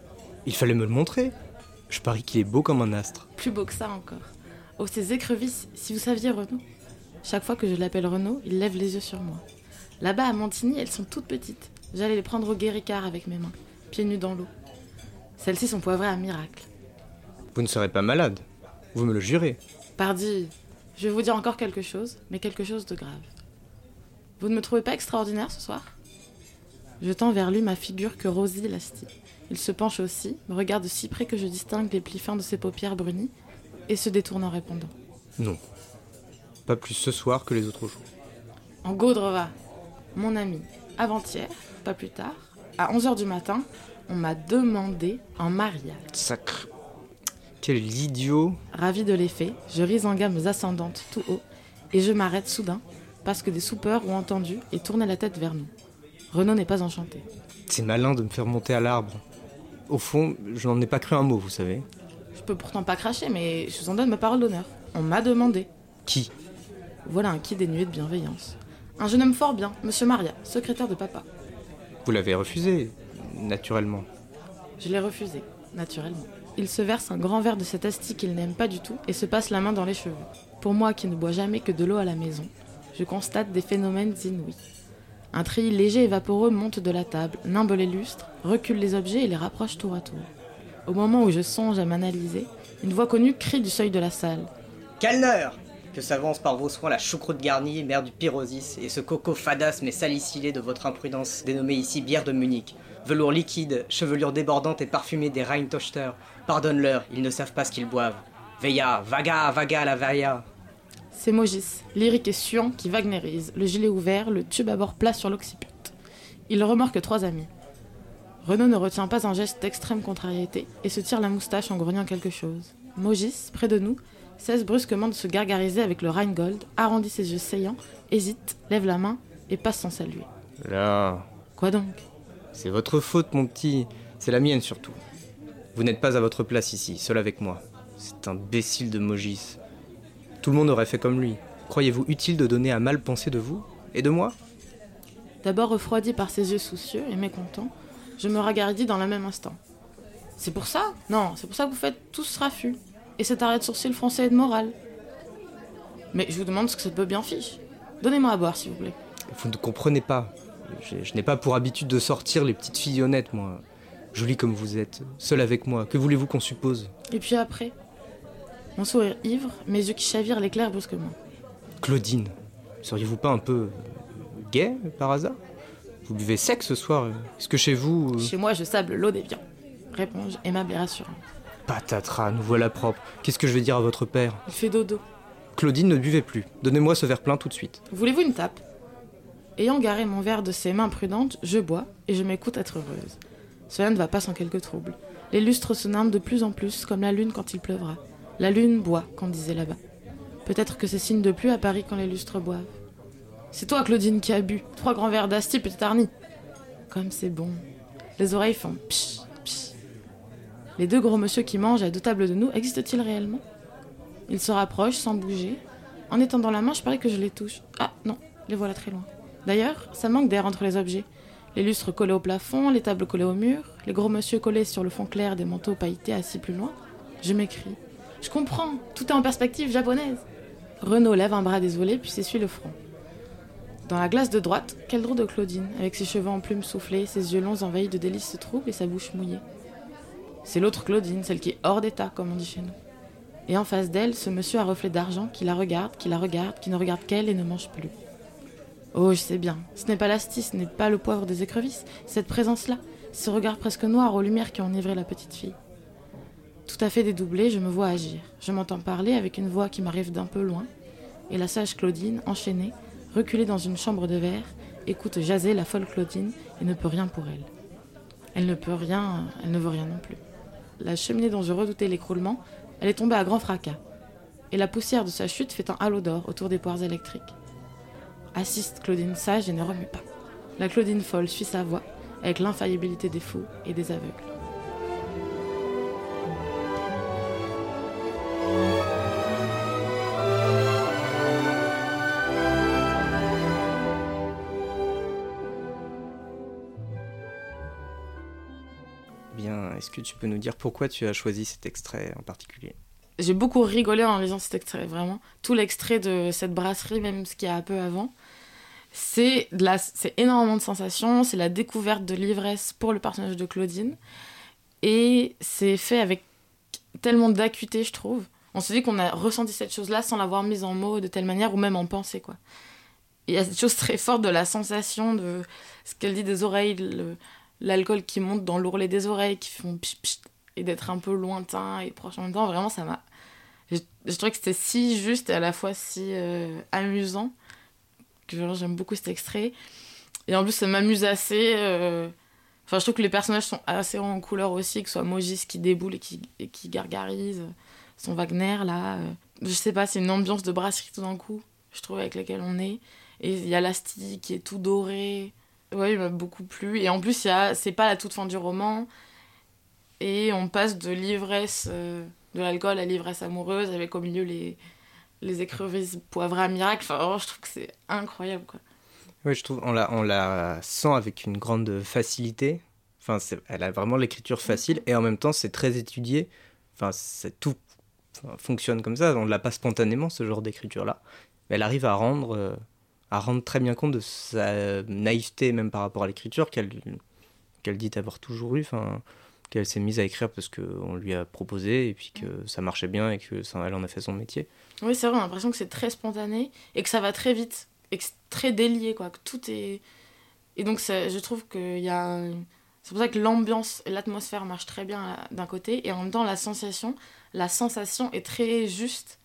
Il fallait me le montrer. Je parie qu'il est beau comme un astre. Plus beau que ça encore. Oh, ces écrevisses, si vous saviez Renaud. Chaque fois que je l'appelle Renaud, il lève les yeux sur moi. Là-bas à Montigny, elles sont toutes petites. J'allais les prendre au guéricard avec mes mains, pieds nus dans l'eau. Celles-ci sont poivrées à miracle. Vous ne serez pas malade. Vous me le jurez. Pardi, je vais vous dire encore quelque chose, mais quelque chose de grave. Vous ne me trouvez pas extraordinaire ce soir? Je tends vers lui ma figure que Rosie lastit. Il se penche aussi, me regarde si près que je distingue les plis fins de ses paupières brunies, et se détourne en répondant. Non. Pas plus ce soir que les autres jours. En Gaudreva, mon ami, avant-hier, pas plus tard, à 11h du matin, on m'a demandé un mariage. Sacre. Quel idiot Ravi de l'effet, je ris en gammes ascendantes tout haut, et je m'arrête soudain, parce que des soupeurs ont entendu et tourné la tête vers nous. Renaud n'est pas enchanté. C'est malin de me faire monter à l'arbre. Au fond, je n'en ai pas cru un mot, vous savez. Je peux pourtant pas cracher, mais je vous en donne ma parole d'honneur. On m'a demandé. Qui? Voilà un qui dénué de bienveillance. Un jeune homme fort bien, monsieur Maria, secrétaire de papa. Vous l'avez refusé, naturellement. Je l'ai refusé, naturellement. Il se verse un grand verre de cet asti qu'il n'aime pas du tout et se passe la main dans les cheveux. Pour moi qui ne bois jamais que de l'eau à la maison, je constate des phénomènes inouïs. Un treillis léger et vaporeux monte de la table, nimbe les lustres, recule les objets et les rapproche tour à tour. Au moment où je songe à m'analyser, une voix connue crie du seuil de la salle. Calner Que s'avance par vos soins la choucroute garnie, mère du pyrosis, et ce coco fadas mais salicylé de votre imprudence, dénommé ici bière de Munich. Velours liquide, chevelure débordante et parfumée des Rheintochter. Pardonne-leur, ils ne savent pas ce qu'ils boivent. Veilla, vaga, vaga la vailla. C'est Mogis, lyrique et suant, qui wagnerise, le gilet ouvert, le tube à bord plat sur l'occiput. Il remorque trois amis. Renaud ne retient pas un geste d'extrême contrariété et se tire la moustache en grognant quelque chose. Mogis, près de nous, cesse brusquement de se gargariser avec le Rheingold, arrondit ses yeux saillants, hésite, lève la main et passe sans saluer. Là, Quoi donc? C'est votre faute, mon petit. C'est la mienne surtout. Vous n'êtes pas à votre place ici, seul avec moi. C'est un imbécile de Mogis. Tout le monde aurait fait comme lui. Croyez-vous utile de donner à mal penser de vous Et de moi? D'abord refroidi par ses yeux soucieux et mécontents, je me ragaridis dans le même instant. C'est pour ça? Non, c'est pour ça que vous faites tous ce raffut. Et cet arrêt de sourcil français et de morale. Mais je vous demande ce que ça peut bien fiche. Donnez-moi à boire, s'il vous plaît. Vous ne comprenez pas. Je, je n'ai pas pour habitude de sortir les petites filles honnêtes, moi. Jolie comme vous êtes, seule avec moi. Que voulez-vous qu'on suppose? Et puis après? Mon sourire ivre, mes yeux qui chavirent l'éclair brusquement. Claudine, seriez-vous pas un peu gay par hasard? Vous buvez sec ce soir Est-ce que chez vous... euh, Chez moi, je sable l'eau des viands. Réponds-je, aimable et rassurant. Patatras, nous voilà propres. Qu'est-ce que je vais dire à votre père? Il fait dodo. Claudine ne buvez plus. Donnez-moi ce verre plein tout de suite. Voulez-vous une tape? Ayant garé mon verre de ses mains prudentes, je bois et je m'écoute être heureuse. Cela ne va pas sans quelques troubles. Les lustres se nimbent de plus en plus, comme la lune quand il pleuvra. La lune boit, qu'on disait là-bas. Peut-être que c'est signe de pluie à Paris quand les lustres boivent. C'est toi, Claudine, qui as bu. Trois grands verres d'asti, petite Arnie. Comme c'est bon. Les oreilles font psh, psh. Les deux gros monsieur qui mangent à deux tables de nous existent-ils réellement? Il se rapproche sans bouger. En étendant la main, je parie que je les touche. Ah non, les voilà très loin. D'ailleurs, ça manque d'air entre les objets. Les lustres collés au plafond, les tables collées au mur, les gros monsieur collés sur le fond clair des manteaux pailletés assis plus loin. Je m'écris. Je comprends, tout est en perspective japonaise. Renaud lève un bras désolé puis s'essuie le front. Dans la glace de droite, quel drôle de Claudine, avec ses cheveux en plumes soufflés, ses yeux longs envahis de délices troubles et sa bouche mouillée. C'est l'autre Claudine, celle qui est hors d'état, comme on dit chez nous. Et en face d'elle, ce monsieur à reflet d'argent qui la regarde, qui la regarde, qui ne regarde qu'elle et ne mange plus. Oh, je sais bien, ce n'est pas l'astis, ce n'est pas le poivre des écrevisses, cette présence-là, ce regard presque noir aux lumières qui enivré la petite fille. Tout à fait dédoublé, je me vois agir. Je m'entends parler avec une voix qui m'arrive d'un peu loin, et la sage Claudine, enchaînée, reculée dans une chambre de verre, écoute jaser la folle Claudine et ne peut rien pour elle. Elle ne peut rien, elle ne veut rien non plus. La cheminée dont je redoutais l'écroulement, elle est tombée à grand fracas, et la poussière de sa chute fait un halo d'or autour des poires électriques. Assiste Claudine sage et ne remue pas. La Claudine folle suit sa voix, avec l'infaillibilité des fous et des aveugles. Bien, est-ce que tu peux nous dire pourquoi tu as choisi cet extrait en particulier? J'ai beaucoup rigolé en lisant cet extrait, vraiment. Tout l'extrait de cette brasserie, même ce qu'il y a un peu avant, c'est la... énormément de sensations, c'est la découverte de l'ivresse pour le personnage de Claudine, et c'est fait avec tellement d'acuité, je trouve. On se dit qu'on a ressenti cette chose-là sans l'avoir mise en mots de telle manière, ou même en pensée, quoi. Il y a cette chose très forte de la sensation de ce qu'elle dit des oreilles, le- l'alcool qui monte dans l'ourlet des oreilles, qui font pchit, pchit, et d'être un peu lointain et proche en même temps. Vraiment, ça m'a. Je, je trouvais que c'était si juste et à la fois si euh, amusant que j'aime beaucoup cet extrait. Et en plus, ça m'amuse assez. euh, Enfin, je trouve que les personnages sont assez en couleur aussi, que ce soit Mogis qui déboule et qui, qui gargarise, son Wagner là. euh, Je sais pas, c'est une ambiance de brasserie tout d'un coup, je trouve, avec laquelle on est. Et il y a l'Asti qui est tout doré. Ouais, il m'a beaucoup plu. Et en plus, c'est pas la toute fin du roman. Et on passe de l'ivresse euh, de l'alcool à l'ivresse amoureuse, avec au milieu les, les écrevisses poivrées à miracle. Enfin, je trouve que c'est incroyable, quoi. Oui, je trouve on la, sent avec une grande facilité. Enfin, elle a vraiment l'écriture facile et en même temps, c'est très étudié. Enfin, tout fonctionne comme ça. On ne l'a pas spontanément, ce genre d'écriture-là. Mais elle arrive à rendre, euh, à rendre très bien compte de sa naïveté, même par rapport à l'écriture, qu'elle dit avoir toujours eu. Enfin, qu'elle s'est mise à écrire parce qu'on lui a proposé et puis que ça marchait bien et que ça, en a fait son métier. Oui, c'est vrai, on a l'impression que c'est très spontané et que ça va très vite très délié, quoi. Que tout est. Et donc, je trouve qu'il y a. C'est pour ça que l'ambiance et l'atmosphère marchent très bien euh, d'un côté et en même temps, la sensation, la sensation est très juste.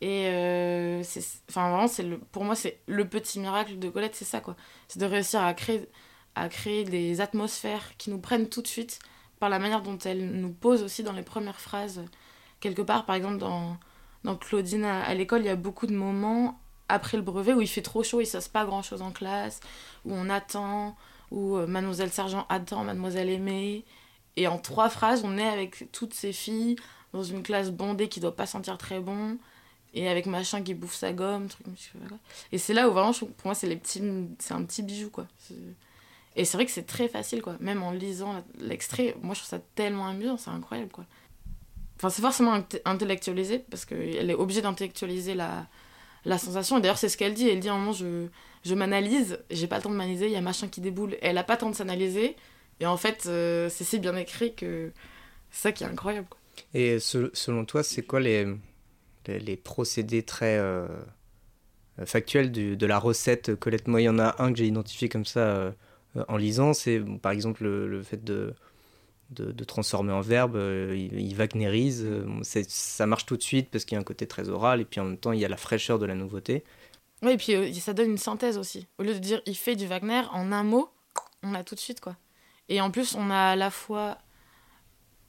Et euh, c'est. Enfin, vraiment, c'est le... pour moi, c'est le petit miracle de Colette, c'est ça, quoi. C'est de réussir à créer, à créer des atmosphères qui nous prennent tout de suite par la manière dont elle nous pose aussi dans les premières phrases. Quelque part, par exemple, dans dans Claudine à l'école, il y a beaucoup de moments après le brevet où il fait trop chaud, il ne se passe pas grand chose en classe, où on attend, où euh, Mademoiselle Sergent attend Mademoiselle Aimée. Et en trois phrases, on est avec toutes ces filles dans une classe bondée qui doit pas sentir très bon, et avec machin qui bouffe sa gomme, truc. Et c'est là où vraiment, pour moi, c'est les petits, c'est un petit bijou, quoi. Et c'est vrai que c'est très facile, quoi. Même en lisant l'extrait, moi, je trouve ça tellement amusant, c'est incroyable, quoi. Enfin, c'est forcément inte- intellectualisé, parce qu'elle est obligée d'intellectualiser la, la sensation. Et d'ailleurs, c'est ce qu'elle dit. Elle dit à un moment, je, je m'analyse, j'ai pas le temps de m'analyser, il y a machin qui déboule. Elle a pas le temps de s'analyser. Et en fait, euh, c'est si bien écrit que c'est ça qui est incroyable. Quoi. Et se- selon toi, c'est quoi les, les, procédés très euh, factuels du- de la recette Colette? Moi, il y en a un que j'ai identifié comme ça euh, en lisant, c'est par exemple le, le fait de, de, de transformer en verbe, euh, il, il wagnérise, euh, ça marche tout de suite parce qu'il y a un côté très oral et puis en même temps il y a la fraîcheur de la nouveauté. Oui, et puis euh, ça donne une synthèse aussi. Au lieu de dire il fait du Wagner, en un mot, on a tout de suite quoi. Et en plus, on a à la fois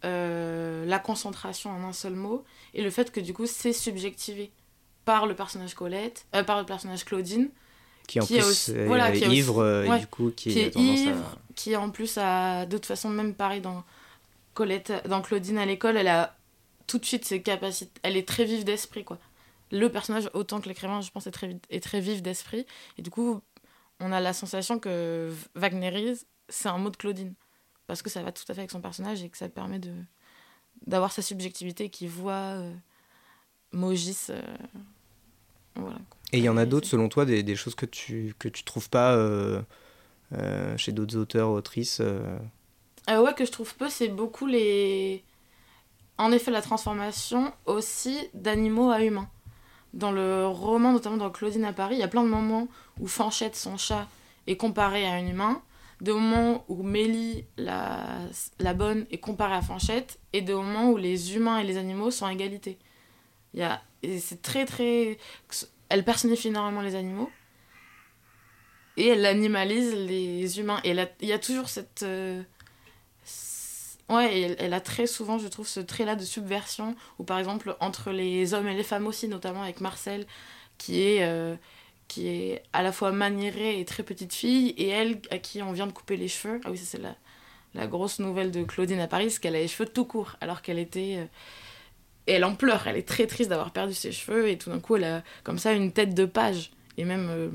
la concentration en un seul mot et le fait que du coup, c'est subjectivé par le personnage Colette, par le personnage Claudine, Qui en Qui est plus aussi- est voilà, qui est aussi- ivre ouais, du coup qui, qui est tendance ivre, qui en plus a de toute façon même pareil dans Colette, dans Claudine à l'école, elle a tout de suite ses capacités. Elle est très vive d'esprit, quoi. Le personnage, autant que l'écrivain, je pense, est très, est très vif d'esprit. Et du coup, on a la sensation que Wagnerise, c'est un mot de Claudine. Parce que ça va tout à fait avec son personnage et que ça permet de d'avoir sa subjectivité qui voit euh, Mogis. Euh, voilà. Et il y en a d'autres, selon toi, des, des, choses que tu, que tu trouves pas euh, chez d'autres auteurs, autrices Ouais, que je trouve peu, c'est beaucoup les. En effet, la transformation aussi d'animaux à humains. Dans le roman, notamment dans Claudine à Paris, il y a plein de moments où Fanchette, son chat, est comparé à un humain, des moments où Mélie, la, la bonne, est comparée à Fanchette, et des moments où les humains et les animaux sont à égalité. Il y a, c'est très très... Elle personnifie énormément les animaux, et elle animalise les humains. Et il y a toujours cette... Euh, Ouais, elle, a très souvent, je trouve, ce trait-là de subversion, ou par exemple, entre les hommes et les femmes aussi, notamment avec Marcel, qui est, euh, qui est à la fois maniérée et très petite fille, et elle, à qui on vient de couper les cheveux. Ah oui, c'est la, la grosse nouvelle de Claudine à Paris, c'est qu'elle a les cheveux tout courts, alors qu'elle était... Euh, elle en pleure, elle est très triste d'avoir perdu ses cheveux, et tout d'un coup, elle a comme ça une tête de page. Et même euh,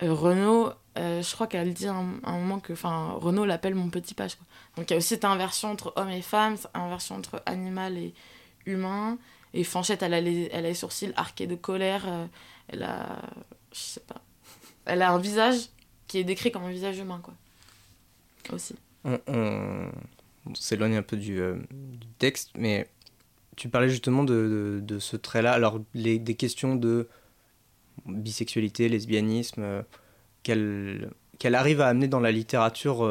Renaud, je crois qu'elle dit à un, moment que... Enfin, Renaud l'appelle mon petit page. Donc il y a aussi cette inversion entre homme et femme, inversion entre animal et humain. Et Fanchette, elle a les, elle a les sourcils arqués de colère. Euh, elle a. Je sais pas. Elle a un visage qui est décrit comme un visage humain, quoi. Aussi. On, s'éloigne un peu du, euh, texte, mais tu parlais justement de, de, ce trait-là. Alors, les, des questions de bisexualité, lesbianisme, euh, qu'elle arrive à amener dans la littérature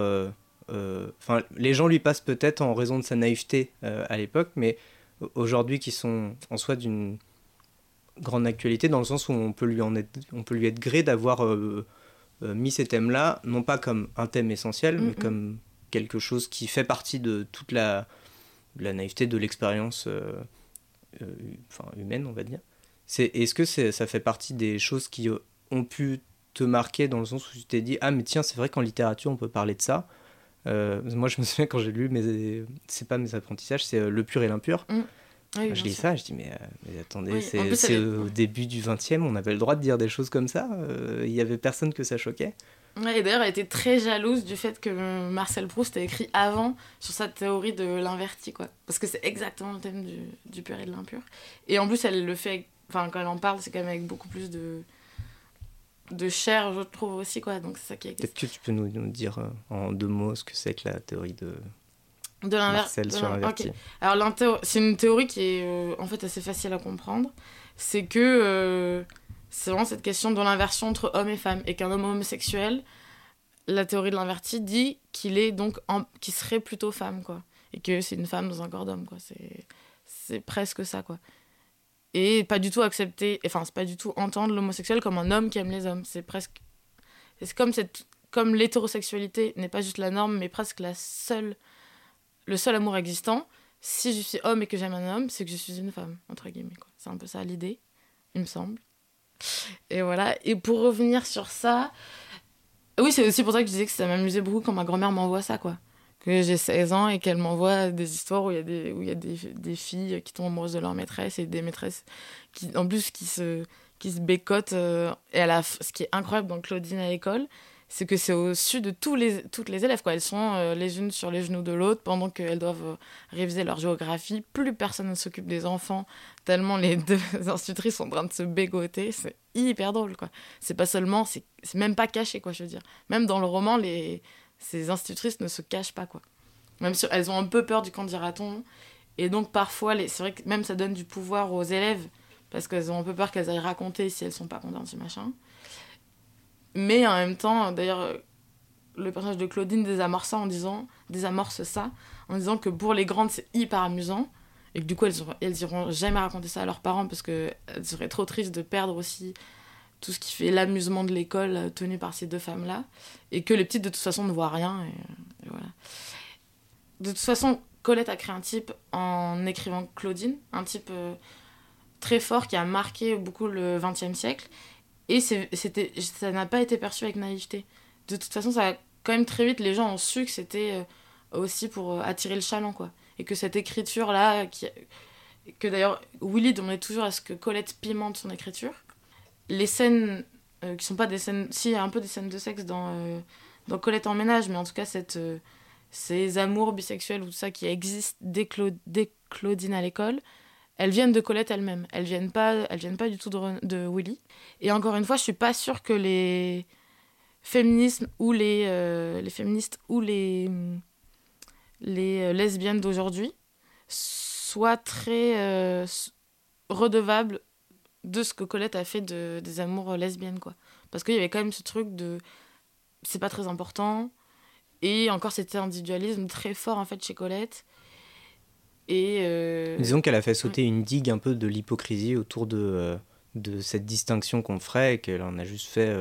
euh, enfin, les gens lui passent peut-être en raison de sa naïveté euh, à l'époque, mais aujourd'hui qui sont en soi d'une grande actualité dans le sens où on peut lui en être, on peut lui être gré d'avoir euh, mis ces thèmes-là, non pas comme un thème essentiel, mais comme quelque chose qui fait partie de toute la, la naïveté de l'expérience enfin, humaine, on va dire. C'est, est-ce que ça fait partie des choses qui ont pu te marquer dans le sens où tu t'es dit ah mais tiens c'est vrai qu'en littérature on peut parler de ça euh, moi, je me souviens quand j'ai lu, mais c'est pas mes apprentissages, c'est euh, Le pur et l'impur. Mm. je lis ça, je dis, mais, euh, mais attendez, c'est au début du 20e, on avait le droit de dire des choses comme ça. Il y avait personne que ça choquait. et d'ailleurs, elle était très jalouse du fait que Marcel Proust a écrit avant sur sa théorie de l'inverti, quoi. Parce que c'est exactement le thème du, du pur et de l'impur. Et en plus, elle le fait, enfin, quand elle en parle, c'est quand même avec beaucoup plus de, de chair, je trouve aussi, quoi. Donc c'est ça qui Peut-être que tu peux nous, nous dire euh, en deux mots ce que c'est que la théorie de, de sur l'inverti. Alors c'est une théorie qui est euh, en fait assez facile à comprendre. C'est que euh, c'est vraiment cette question de l'inversion entre homme et femme et qu'un homme homosexuel, la théorie de l'inverti dit qu'il est donc qui serait plutôt femme quoi et que c'est une femme dans un corps d'homme quoi. C'est presque ça quoi et pas du tout accepter, enfin, c'est pas du tout entendre l'homosexuel comme un homme qui aime les hommes. C'est presque. C'est comme, cette, comme l'hétérosexualité n'est pas juste la norme, mais presque la seule, le seul amour existant. Si je suis homme et que j'aime un homme, c'est que je suis une femme, entre guillemets. C'est un peu ça l'idée, il me semble. Et voilà. Et pour revenir sur ça, oui, c'est aussi pour ça que je disais que ça m'amusait beaucoup quand ma grand-mère m'envoie ça, quoi que j'ai 16 ans et qu'elle m'envoie des histoires où il y a, des, où y a des, des, filles qui tombent amoureuses de leur maîtresse et des maîtresses qui, en plus, qui se, qui se bécotent. Euh, et à la, ce qui est incroyable dans Claudine à l'école, c'est que c'est au-dessus de tous les, toutes les élèves. Quoi. Elles sont euh, les unes sur les genoux de l'autre pendant qu'elles doivent euh, réviser leur géographie. Plus personne ne s'occupe des enfants, tellement les deux institutrices sont en train de se bégoter. C'est hyper drôle. quoi. C'est pas seulement, c'est même pas caché, quoi, je veux dire. Même dans le roman, les ces institutrices ne se cachent pas, quoi. Même si elles ont un peu peur du candidaton. Et donc, parfois, c'est vrai que même ça donne du pouvoir aux élèves, parce qu'elles ont un peu peur qu'elles aillent raconter si elles sont pas contentes du machin. Mais en même temps, d'ailleurs, le personnage de Claudine désamorce ça en disant, désamorce ça, en disant que pour les grandes, c'est hyper amusant, et que du coup, elles, elles iront jamais raconter ça à leurs parents, parce qu'elles seraient trop tristes de perdre aussi tout ce qui fait l'amusement de l'école euh, tenu par ces deux femmes-là, et que les petites de toute façon ne voient rien. Et, voilà. De toute façon, Colette a créé un type en écrivant Claudine, un type euh, très fort qui a marqué beaucoup le XXe siècle, et c'était, ça n'a pas été perçu avec naïveté. De toute façon, ça a, quand même très vite, les gens ont su que c'était euh, aussi pour attirer le chaland, quoi. et que cette écriture-là, qui... que d'ailleurs Willy demandait toujours à ce que Colette pimente son écriture, les scènes euh, qui sont pas des scènes... Si, il y a un peu des scènes de sexe dans, euh, dans Colette en ménage, mais en tout cas, cette, euh, ces amours bisexuels ou tout ça qui existent dès, dès Claudine à l'école, elles viennent de Colette elle-même. Elles viennent pas, elles viennent pas du tout de, de, Willy. Et encore une fois, je suis pas sûre que les féminismes ou les, les féministes ou les les lesbiennes d'aujourd'hui soient très redevables de ce que Colette a fait de, des amours lesbiennes, quoi. Parce qu'il y avait quand même ce truc de... C'est pas très important. Et encore cet individualisme très fort, en fait, chez Colette. Et... Euh, Disons qu'elle a fait sauter une digue un peu de l'hypocrisie autour de, de cette distinction qu'on ferait et qu'elle en a juste fait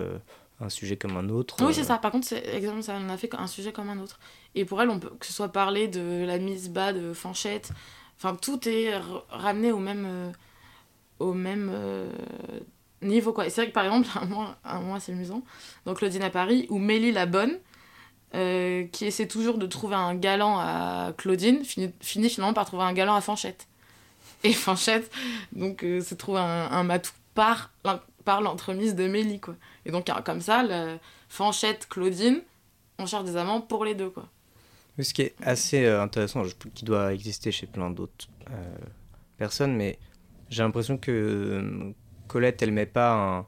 un sujet comme un autre. Oui, c'est ça. Par contre, c'est exactement ça. Elle en a fait un sujet comme un autre. Et pour elle, on peut, que ce soit parler de la mise bas de Fanchette, enfin, tout est ramené au même, euh, au même euh, niveau, quoi. Et c'est vrai que, par exemple, un mois, un c'est amusant, donc Claudine à Paris, où Mélie la bonne, euh, qui essaie toujours de trouver un galant à Claudine, finit, finit, finalement par trouver un galant à Fanchette. Et Fanchette, donc, se trouve un, un matou par, par l'entremise de Mélie, quoi. Et donc, comme ça, la Fanchette, Claudine, on cherche des amants pour les deux, quoi. Ce qui est assez euh, intéressant, qui doit exister chez plein d'autres euh, personnes, mais j'ai l'impression que euh, Colette, elle met pas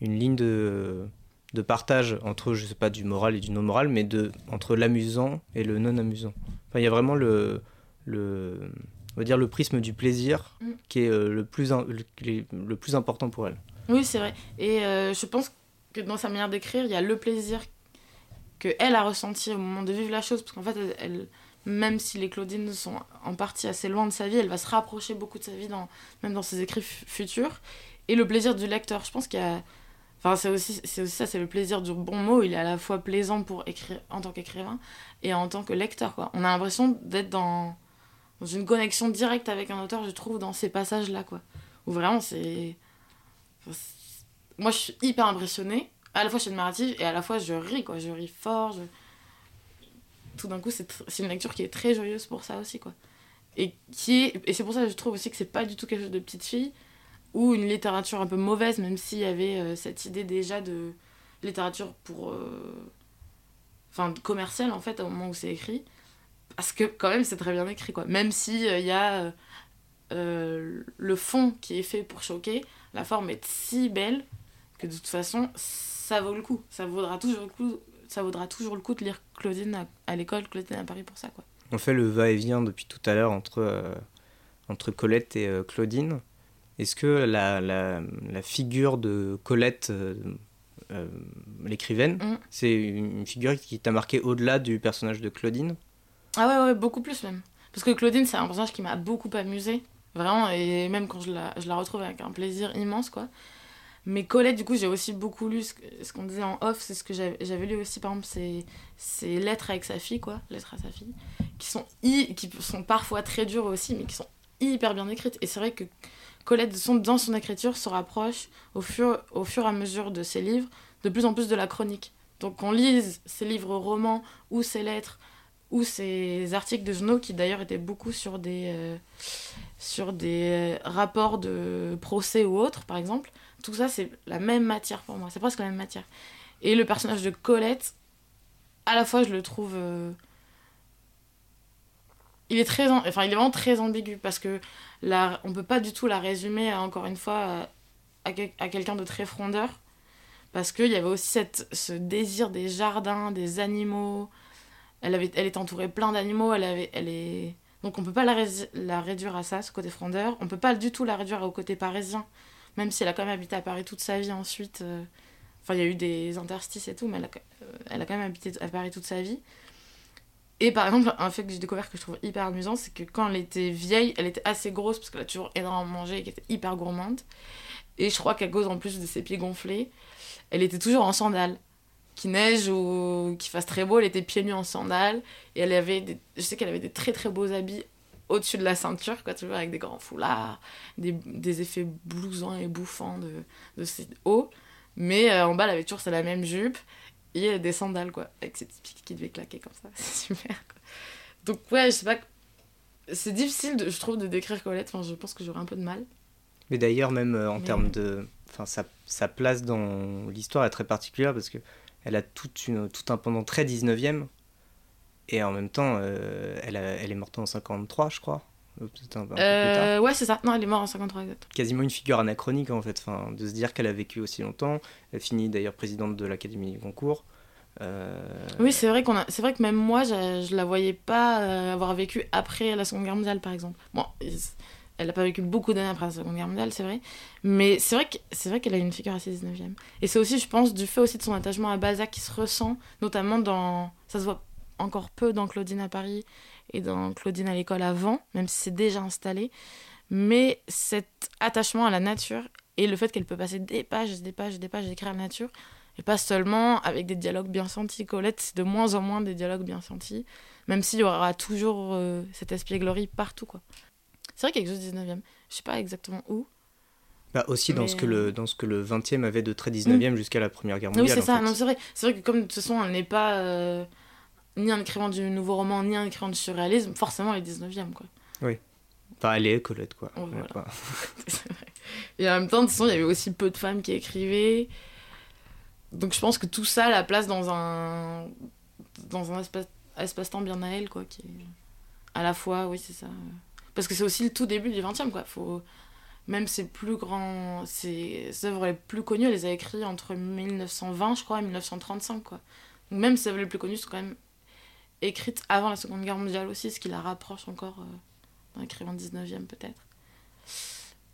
une ligne de, de, partage entre, je sais pas, du moral et du non moral, mais de, entre l'amusant et le non amusant. Enfin, il y a vraiment le, le, on va dire le prisme du plaisir mm. qui est le plus, le, plus important pour elle. Oui, c'est vrai. Et je pense que dans sa manière d'écrire, il y a le plaisir qu'elle a ressenti au moment de vivre la chose, parce qu'en fait, elle, même si les Claudines sont en partie assez loin de sa vie, elle va se rapprocher beaucoup de sa vie, dans, même dans ses écrits futurs. Et le plaisir du lecteur, je pense qu'il y a... Enfin, c'est aussi, c'est aussi ça, c'est le plaisir du bon mot. Il est à la fois plaisant pour écrire en tant qu'écrivain et en tant que lecteur. Quoi. On a l'impression d'être dans, dans une connexion directe avec un auteur, je trouve, dans ces passages-là. Quoi. Où vraiment, c'est... Moi, je suis hyper impressionnée à la fois c'est une narrative et à la fois je ris quoi je ris fort je... tout d'un coup c'est une lecture qui est très joyeuse pour ça aussi quoi. Et qui est... et c'est pour ça que je trouve aussi que c'est pas du tout quelque chose de petite fille ou une littérature un peu mauvaise même s'il y avait euh, cette idée déjà de littérature pour euh... enfin commerciale en fait au moment où c'est écrit. Parce que quand même c'est très bien écrit quoi. Même si il euh, y a le fond qui est fait pour choquer la forme est si belle que de toute façon ça vaut le coup. Ça vaudra toujours le coup, ça vaudra toujours le coup de lire Claudine à, l'école, Claudine à Paris pour ça. Quoi. On fait le va-et-vient depuis tout à l'heure entre, euh, entre Colette et euh, Claudine. Est-ce que la, la, la, figure de Colette, euh, l'écrivaine, mm. c'est une figure qui t'a marqué au-delà du personnage de Claudine? Ah ouais, ouais, beaucoup plus même. Parce que Claudine, c'est un personnage qui m'a beaucoup amusé, vraiment, et même quand je la, je la retrouve avec un plaisir immense, quoi. Mais Colette, du coup, j'ai aussi beaucoup lu ce, qu'on disait en off, c'est ce que j'avais lu aussi, par exemple, c'est Lettres avec sa fille, quoi, Lettres à sa fille, qui sont, qui sont parfois très dures aussi, mais qui sont hyper bien écrites. Et c'est vrai que Colette, dans son écriture, se rapproche au fur, au fur et à mesure de ses livres, de plus en plus de la chronique. Donc qu'on lise ses livres romans ou ses lettres ou ses articles de journaux qui d'ailleurs étaient beaucoup sur des, euh, sur des rapports de procès ou autres, par exemple, tout ça, c'est la même matière pour moi. C'est presque la même matière. Et le personnage de Colette, à la fois, je le trouve. Euh, il est très. Enfin, vraiment très ambigu parce que la... on peut pas du tout la résumer, encore une fois, à, à quelqu'un de très frondeur. Parce qu'il y avait aussi cette... ce désir des jardins, des animaux. Elle, avait... elle est entourée plein d'animaux. Elle, elle est. Donc on peut pas la, la réduire à ça, ce côté frondeur. On peut pas du tout la réduire au côté parisien même si elle a quand même habité à Paris toute sa vie ensuite. Euh, enfin, il y a eu des interstices et tout, mais elle a, euh, elle a quand même habité à Paris toute sa vie. Et par exemple, un fait que j'ai découvert que je trouve hyper amusant, c'est que quand elle était vieille, elle était assez grosse parce qu'elle a toujours énormément mangé et qu'elle était hyper gourmande. Et je crois qu'à cause en plus de ses pieds gonflés, elle était toujours en sandales. Qu'il neige ou qu'il fasse très beau, elle était pieds nus en sandales. Et elle je sais qu'elle avait des très très beaux habits au-dessus de la ceinture, quoi, tu vois, avec des grands foulards, des, des effets blousants et bouffants de, de ses hauts. Mais euh, en bas, elle avait toujours la même jupe et des sandales, quoi, avec ses petits pieds qui devaient claquer comme ça. C'est super, quoi. Donc, ouais, je sais pas. c'est difficile, de, je trouve, de décrire Colette. Enfin, je pense que j'aurais un peu de mal. Mais d'ailleurs, même euh, en Mais- termes de. Enfin, sa, sa place dans l'histoire est très particulière parce que elle a toute une, tout un pendant très 19e. Et en même temps, euh, elle, a- elle est morte en 53, je crois. Un, un tard. Euh, ouais, c'est ça. Non, elle est morte en 53 exact. Quasiment une figure anachronique en fait. Enfin, de se dire qu'elle a vécu aussi longtemps. Elle finit d'ailleurs présidente de l'Académie du concours. Euh, Oui, c'est vrai qu'on a, c'est vrai que même moi, je, je la voyais pas euh, avoir vécu après la Seconde Guerre mondiale, par exemple. Bon, elle a pas vécu beaucoup d'années après la Seconde Guerre mondiale, c'est vrai. Mais c'est vrai que c'est vrai qu'elle a une figure assez 19e. Et c'est aussi, je pense, du fait aussi de son attachement à Balzac qui se ressent, notamment dans, ça se voit encore peu dans Claudine à Paris et dans Claudine à l'école avant, même si c'est déjà installé. Mais cet attachement à la nature et le fait qu'elle peut passer des pages des pages des pages à écrire la nature, et pas seulement avec des dialogues bien sentis. Colette, c'est de moins en moins des dialogues bien sentis, même s'il y aura toujours euh, cette espièglerie partout. quoi. C'est vrai qu'il y a quelque chose du 19e. Je sais pas exactement où. bah, aussi dans, Mais- ce que le, dans ce que le 20e avait de très 19e jusqu'à la Première Guerre Non, oui, mondiale. c'est en ça. fait. Non, c'est vrai. C'est vrai que comme de toute façon, elle n'est pas euh, ni un écrivain du nouveau roman, ni un écrivain du surréalisme, forcément, elle est 19e. Quoi. Enfin, elle est Colette, quoi. Est voilà. pas- C'est vrai. Et en même temps, de toute façon, il y avait aussi peu de femmes qui écrivaient. Donc je pense que tout ça la place dans un dans un espace espace-temps bien à elle quoi qui est à la fois oui c'est ça parce que c'est aussi le tout début du 20e quoi faut même ses plus grands ses œuvres les plus connues elle les a écrites entre 1920 je crois et 1935 quoi donc même ses œuvres les plus connues sont quand même écrites avant la seconde guerre mondiale aussi ce qui la rapproche encore d'un écrivain 19e peut-être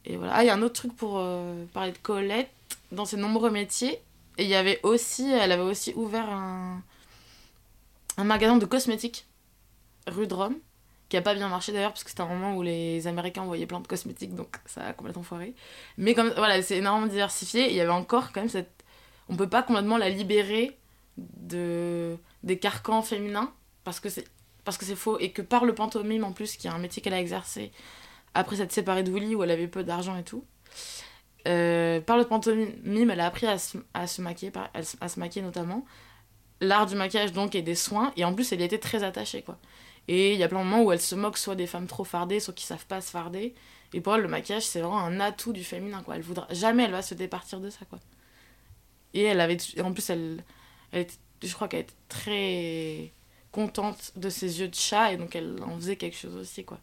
et voilà. Ah, il y a un autre truc pour euh, parler de Colette. Dans ses nombreux métiers, elle avait aussi ouvert un, magasin de cosmétiques rue de Rome, qui a pas bien marché d'ailleurs, parce que c'était un moment où les Américains envoyaient plein de cosmétiques, donc ça a complètement foiré. Mais comme voilà, c'est énormément diversifié, il y avait encore quand même cette. On peut pas complètement la libérer de, des carcans féminins, parce que c'est faux, et que par le pantomime en plus, qui est un métier qu'elle a exercé, après s'être séparée de Willy où elle avait peu d'argent et tout. Euh, par le pantomime, elle a appris à se, à se maquiller, par- à se, maquiller notamment. L'art du maquillage donc et des soins, et en plus elle y était très attachée quoi. Et il y a plein de moments où elle se moque soit des femmes trop fardées, soit qui savent pas se farder. Et pour elle, le maquillage c'est vraiment un atout du féminin quoi. Elle voudra jamais elle va se départir de ça quoi. Et elle avait, en plus elle, elle je crois qu'elle était très contente de ses yeux de chat et donc elle en faisait quelque chose aussi quoi.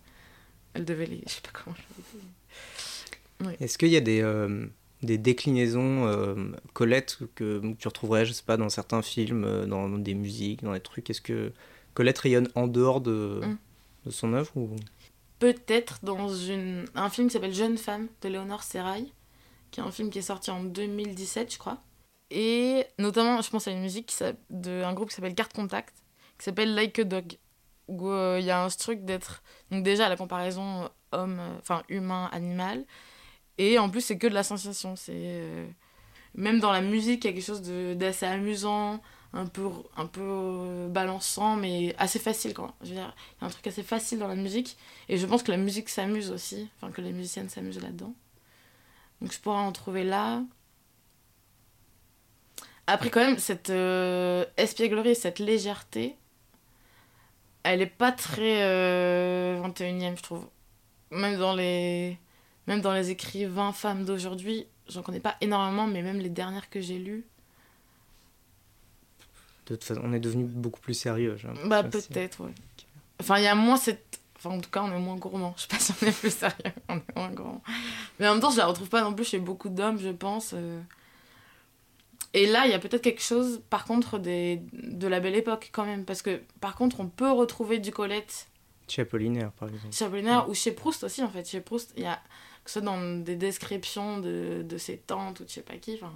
Elle devait les, je sais pas comment je dis. Est-ce qu'il y a des, euh, des déclinaisons euh, Colette que, tu retrouverais, je sais pas, dans certains films, euh, dans, des musiques, dans des trucs? Est-ce que Colette rayonne en dehors de, Mm. de son œuvre ou... peut-être dans une, un film qui s'appelle Jeune femme de Léonore Serrail, qui est un film qui est sorti en 2017, je crois. Et notamment, je pense à une musique d'un groupe qui s'appelle Carte Contact, qui s'appelle Like a Dog, où euh, il y a un truc d'être. Donc, déjà, la comparaison euh, homme, euh, enfin humain-animal. Et en plus, c'est que de la sensation. C'est. Même dans la musique, il y a quelque chose d'assez amusant, un peu, un peu balançant, mais assez facile. Quoi. Je veux dire, il y a un truc assez facile dans la musique. Et je pense que la musique s'amuse aussi, enfin que les musiciennes s'amusent là-dedans. Donc je pourrais en trouver là. Après, quand même, cette espièglerie, cette légèreté, elle est pas très euh, 21e, je trouve. Même dans les, même dans les écrivains femmes d'aujourd'hui, j'en connais pas énormément, mais même les dernières que j'ai lues, De toute façon, on est devenu beaucoup plus sérieux. bah peut-être, ouais. Enfin, il y a moins cette. Enfin, en tout cas, on est moins gourmand. Je sais pas si on est plus sérieux, on est moins gourmand. Mais en même temps, je la retrouve pas non plus chez beaucoup d'hommes, je pense. euh. Et là, il y a peut-être quelque chose, par contre, des... de la belle époque, quand même. Parce que, par contre, on peut retrouver du Colette Chez Apollinaire, par exemple. chez Apollinaire ou chez Proust aussi, en fait. Chez Proust, il y a. Que ce soit dans des descriptions de, de ses tantes ou de je sais pas qui, enfin.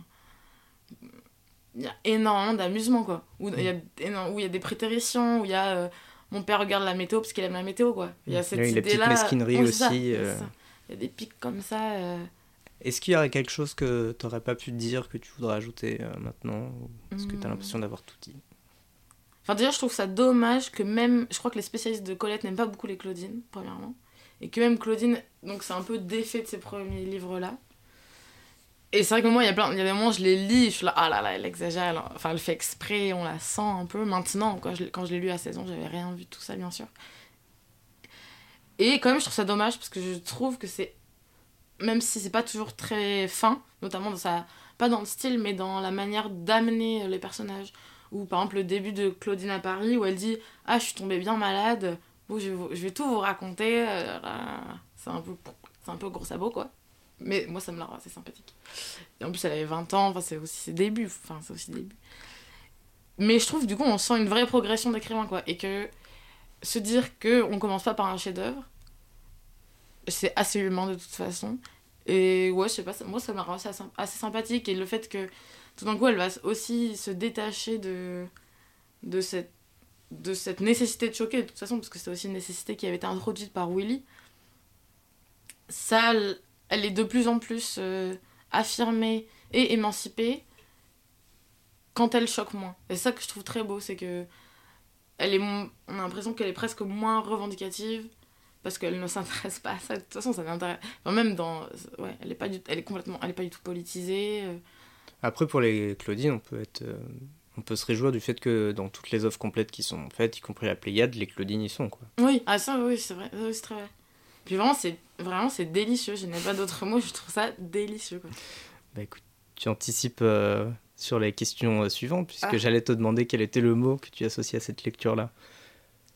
Il y a énormément d'amusement, quoi. Où il y, a il y a des prétéritions, où il y a. euh, mon père regarde la météo parce qu'il aime la météo, quoi. Il y a cette la petite idée-là. mesquinerie Ouais, c'est ça, aussi, c'est euh. Il y a des pics comme ça. euh. Est-ce qu'il y aurait quelque chose que tu n'aurais pas pu dire que tu voudrais ajouter euh, maintenant ou Est-ce que tu as Hmm. l'impression d'avoir tout dit? Enfin, déjà, je trouve ça dommage que même. Je crois que les spécialistes de Colette n'aiment pas beaucoup les Claudines, premièrement. Et que même Claudine, donc c'est un peu défait de ces premiers livres-là. Et c'est vrai que moi, il y a plein. Il y a des moments, je les lis, je suis là, ah là là, elle exagère. elle- Enfin, elle fait exprès, on la sent un peu. Maintenant, quand je, l'ai- quand je l'ai lu à 16 ans, j'avais rien vu de tout ça, bien sûr. Et quand même, je trouve ça dommage parce que je trouve que c'est. Même si c'est pas toujours très fin, notamment dans sa. Pas dans le style, mais dans la manière d'amener les personnages. Ou par exemple, le début de Claudine à Paris où elle dit Ah, je suis tombée bien malade, bon, je, vais, tout vous raconter. euh, C'est un, peu, c'est un peu gros sabot, quoi. Mais moi, ça me l'a assez sympathique. Et en plus, elle avait 20 ans, enfin, c'est aussi ses débuts. Enfin, c'est aussi ses débuts. Mais je trouve, du coup, on sent une vraie progression d'écrivain, quoi. Et que se dire que on commence pas par un chef-d'œuvre, c'est assez humain de toute façon. Et ouais, je sais pas, moi, ça m'a rendu assez, sympathique. Et le fait que tout d'un coup, elle va aussi se détacher de, cette, nécessité de choquer, de toute façon, parce que c'est aussi une nécessité qui avait été introduite par Willy. Ça, elle- est de plus en plus euh, affirmée et émancipée quand elle choque moins. Et ça que je trouve très beau, c'est que elle est, on a l'impression qu'elle est presque moins revendicative parce qu'elle ne s'intéresse pas à ça. De toute façon, ça l'intéresse. Enfin, même dans, ouais, elle est pas du, elle est complètement, elle est pas du tout politisée. euh. Après, pour les Claudine, on peut être. euh, on peut se réjouir du fait que dans toutes les offres complètes qui sont faites, y compris la Pléiade, les Claudine y sont, quoi. Oui, ah ça, oui, c'est vrai, oui, c'est très vrai. Puis vraiment, c'est vraiment, c'est délicieux. Je n'ai pas d'autres mots. Je trouve ça délicieux. Quoi. Bah écoute, tu anticipes euh, sur les questions euh, suivantes, puisque Ah. j'allais te demander quel était le mot que tu associes à cette lecture-là.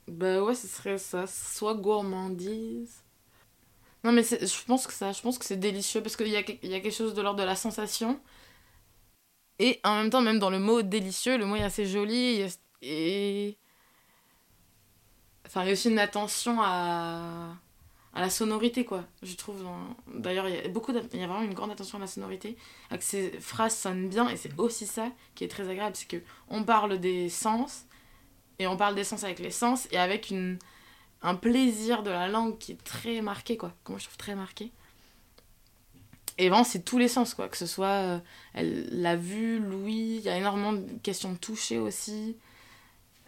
Bah ouais, ce serait ça. Soit gourmandise. Non, mais je pense que ça, je pense que c'est délicieux parce qu'il y a, y a quelque chose de l'ordre de la sensation. Et en même temps, même dans le mot délicieux, le mot est assez joli. Et. Enfin, il y a aussi une attention à, à la sonorité, quoi. Je trouve. D'ailleurs, il y a il y a vraiment une grande attention à la sonorité, à que ces phrases sonnent bien. Et c'est aussi ça qui est très agréable, c'est que on parle des sens, et on parle des sens avec les sens, et avec une, un plaisir de la langue qui est très marqué, quoi. Moi, je trouve très marqué. Et vraiment, c'est tous les sens, quoi. Que ce soit euh, elle, la vue, l'ouïe, il y a énormément de questions de toucher aussi.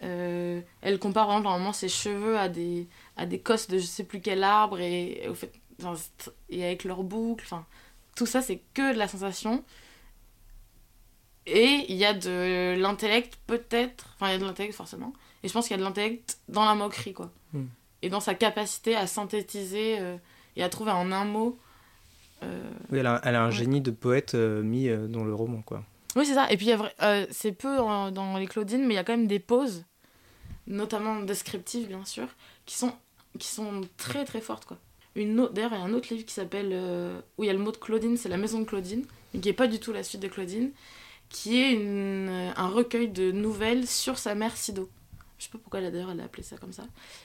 Euh, elle compare, par exemple, ses cheveux à des, à des cosses de je sais plus quel arbre et, et au fait, et avec leurs boucles. Tout ça, c'est que de la sensation. Et il y a de l'intellect, peut-être. Enfin, il y a de l'intellect, forcément. Et je pense qu'il y a de l'intellect dans la moquerie, quoi. Hmm. Et dans sa capacité à synthétiser euh, et à trouver en un mot. euh, Oui, elle a, elle a un Ouais. génie de poète euh, mis dans le roman, quoi. Oui, c'est ça. Et puis, c'est peu dans les Claudines, mais il y a quand même des pauses, notamment descriptives, bien sûr, qui sont, qui sont très très fortes. Quoi. Une autre, d'ailleurs, il y a un autre livre qui s'appelle. où il y a le mot de Claudine, c'est La Maison de Claudine, mais qui n'est pas du tout la suite de Claudine, qui est euh, un recueil de nouvelles sur sa mère Sido. Je sais pas pourquoi d'ailleurs elle a appelé ça comme ça.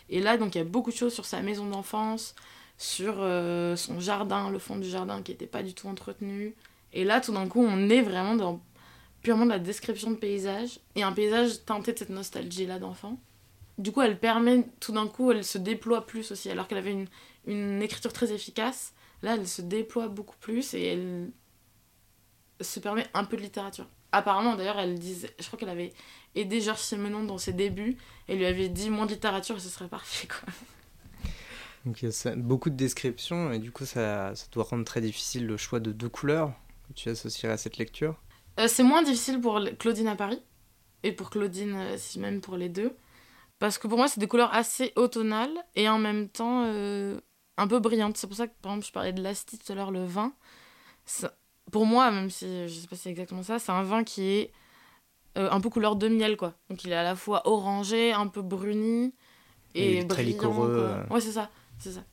Et là, donc, il y a beaucoup de choses sur sa maison d'enfance, sur euh, son jardin, le fond du jardin qui n'était pas du tout entretenu. Et là, tout d'un coup, on est vraiment dans purement de la description de paysage et un paysage teinté de cette nostalgie là d'enfant. Du coup, elle permet, tout d'un coup, elle se déploie plus aussi, alors qu'elle avait une, une écriture très efficace. Là, elle se déploie beaucoup plus et elle se permet un peu de littérature. Apparemment, d'ailleurs, elle disait, je crois qu'elle avait aidé Georges Simenon dans ses débuts et lui avait dit moins de littérature et ce serait parfait, quoi. Donc il y a ça- beaucoup de descriptions, et du coup, ça, ça doit rendre très difficile le choix de deux couleurs que tu associerais à cette lecture. Euh, c'est moins difficile pour Claudine à Paris et pour Claudine, euh, si même pour les deux. Parce que pour moi, c'est des couleurs assez automnales et en même temps euh, un peu brillantes. C'est pour ça que, par exemple, je parlais de l'Asti tout à l'heure, le vin. Ça- pour moi, même si je sais pas si c'est exactement ça, c'est un vin qui est euh, un peu couleur de miel, quoi. Donc il est à la fois orangé, un peu bruni Et et, très liquoreux, euh. Ouais, c'est ça, c'est ça.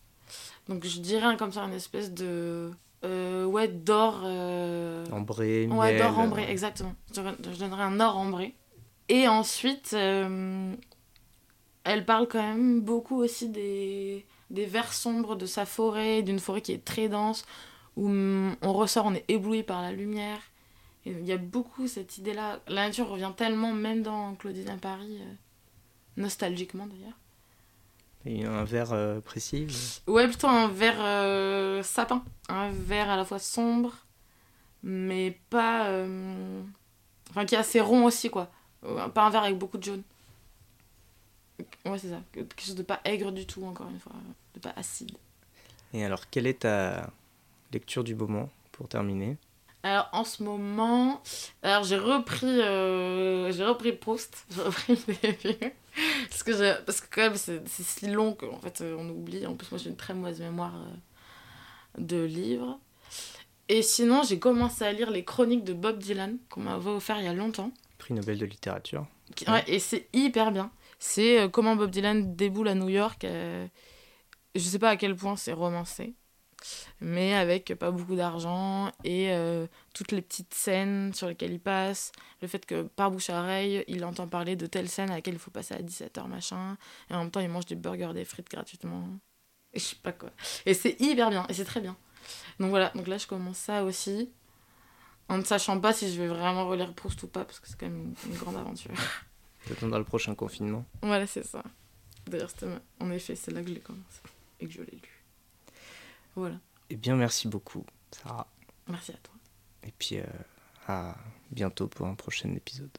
Donc je dirais comme ça une espèce de euh, ouais d'or. euh, Ambré, miel. Ouais, d'or ambré, exactement. Je donnerais- je donnerais un or ambré. Et ensuite, elle parle quand même beaucoup aussi des, des vers sombres de sa forêt, d'une forêt qui est très dense, où hum, on ressort, on est ébloui par la lumière. Il y a beaucoup cette idée-là. La nature revient tellement, même dans Claudine à Paris, euh, nostalgiquement d'ailleurs. Et un verre euh, précis. mais- Ouais, plutôt un vert euh, sapin. Un vert à la fois sombre, mais pas. euh, Enfin, qui est assez rond aussi, quoi. Euh, Pas un vert avec beaucoup de jaune. Ouais, c'est ça. Quelque chose de pas aigre du tout, encore une fois. De pas acide. Et alors, quelle est ta lecture du moment, pour terminer Alors en ce moment, alors j'ai repris, euh, j'ai repris Proust, j'ai repris le début. parce que j'ai- parce que quand même c'est c'est si long qu'en fait euh, on oublie. En plus moi j'ai une très mauvaise mémoire euh, de livres. Et sinon j'ai commencé à lire les chroniques de Bob Dylan qu'on m'avait offert il y a longtemps. Prix Nobel de littérature. Qui- ouais, et c'est hyper bien. C'est euh, comment Bob Dylan déboule à New York. euh, je sais pas à quel point c'est romancé, mais avec pas beaucoup d'argent et euh, toutes les petites scènes sur lesquelles il passe. Le fait que par bouche à oreille, il entend parler de telle scène à laquelle il faut passer à 17h, machin. Et en même temps, il mange des burgers, des frites gratuitement. Et je sais pas quoi. Et c'est hyper bien, et c'est très bien. Donc voilà, donc là je commence ça aussi. En ne sachant pas si je vais vraiment relire Proust ou pas, parce que c'est quand même une- une grande aventure. T'attendras le prochain confinement. Voilà, c'est ça. D'ailleurs, en effet, c'est là que je l'ai commencé et que je l'ai lu. Voilà. Eh bien, merci beaucoup, Sarah. Merci à toi. Et puis, euh, à bientôt pour un prochain épisode.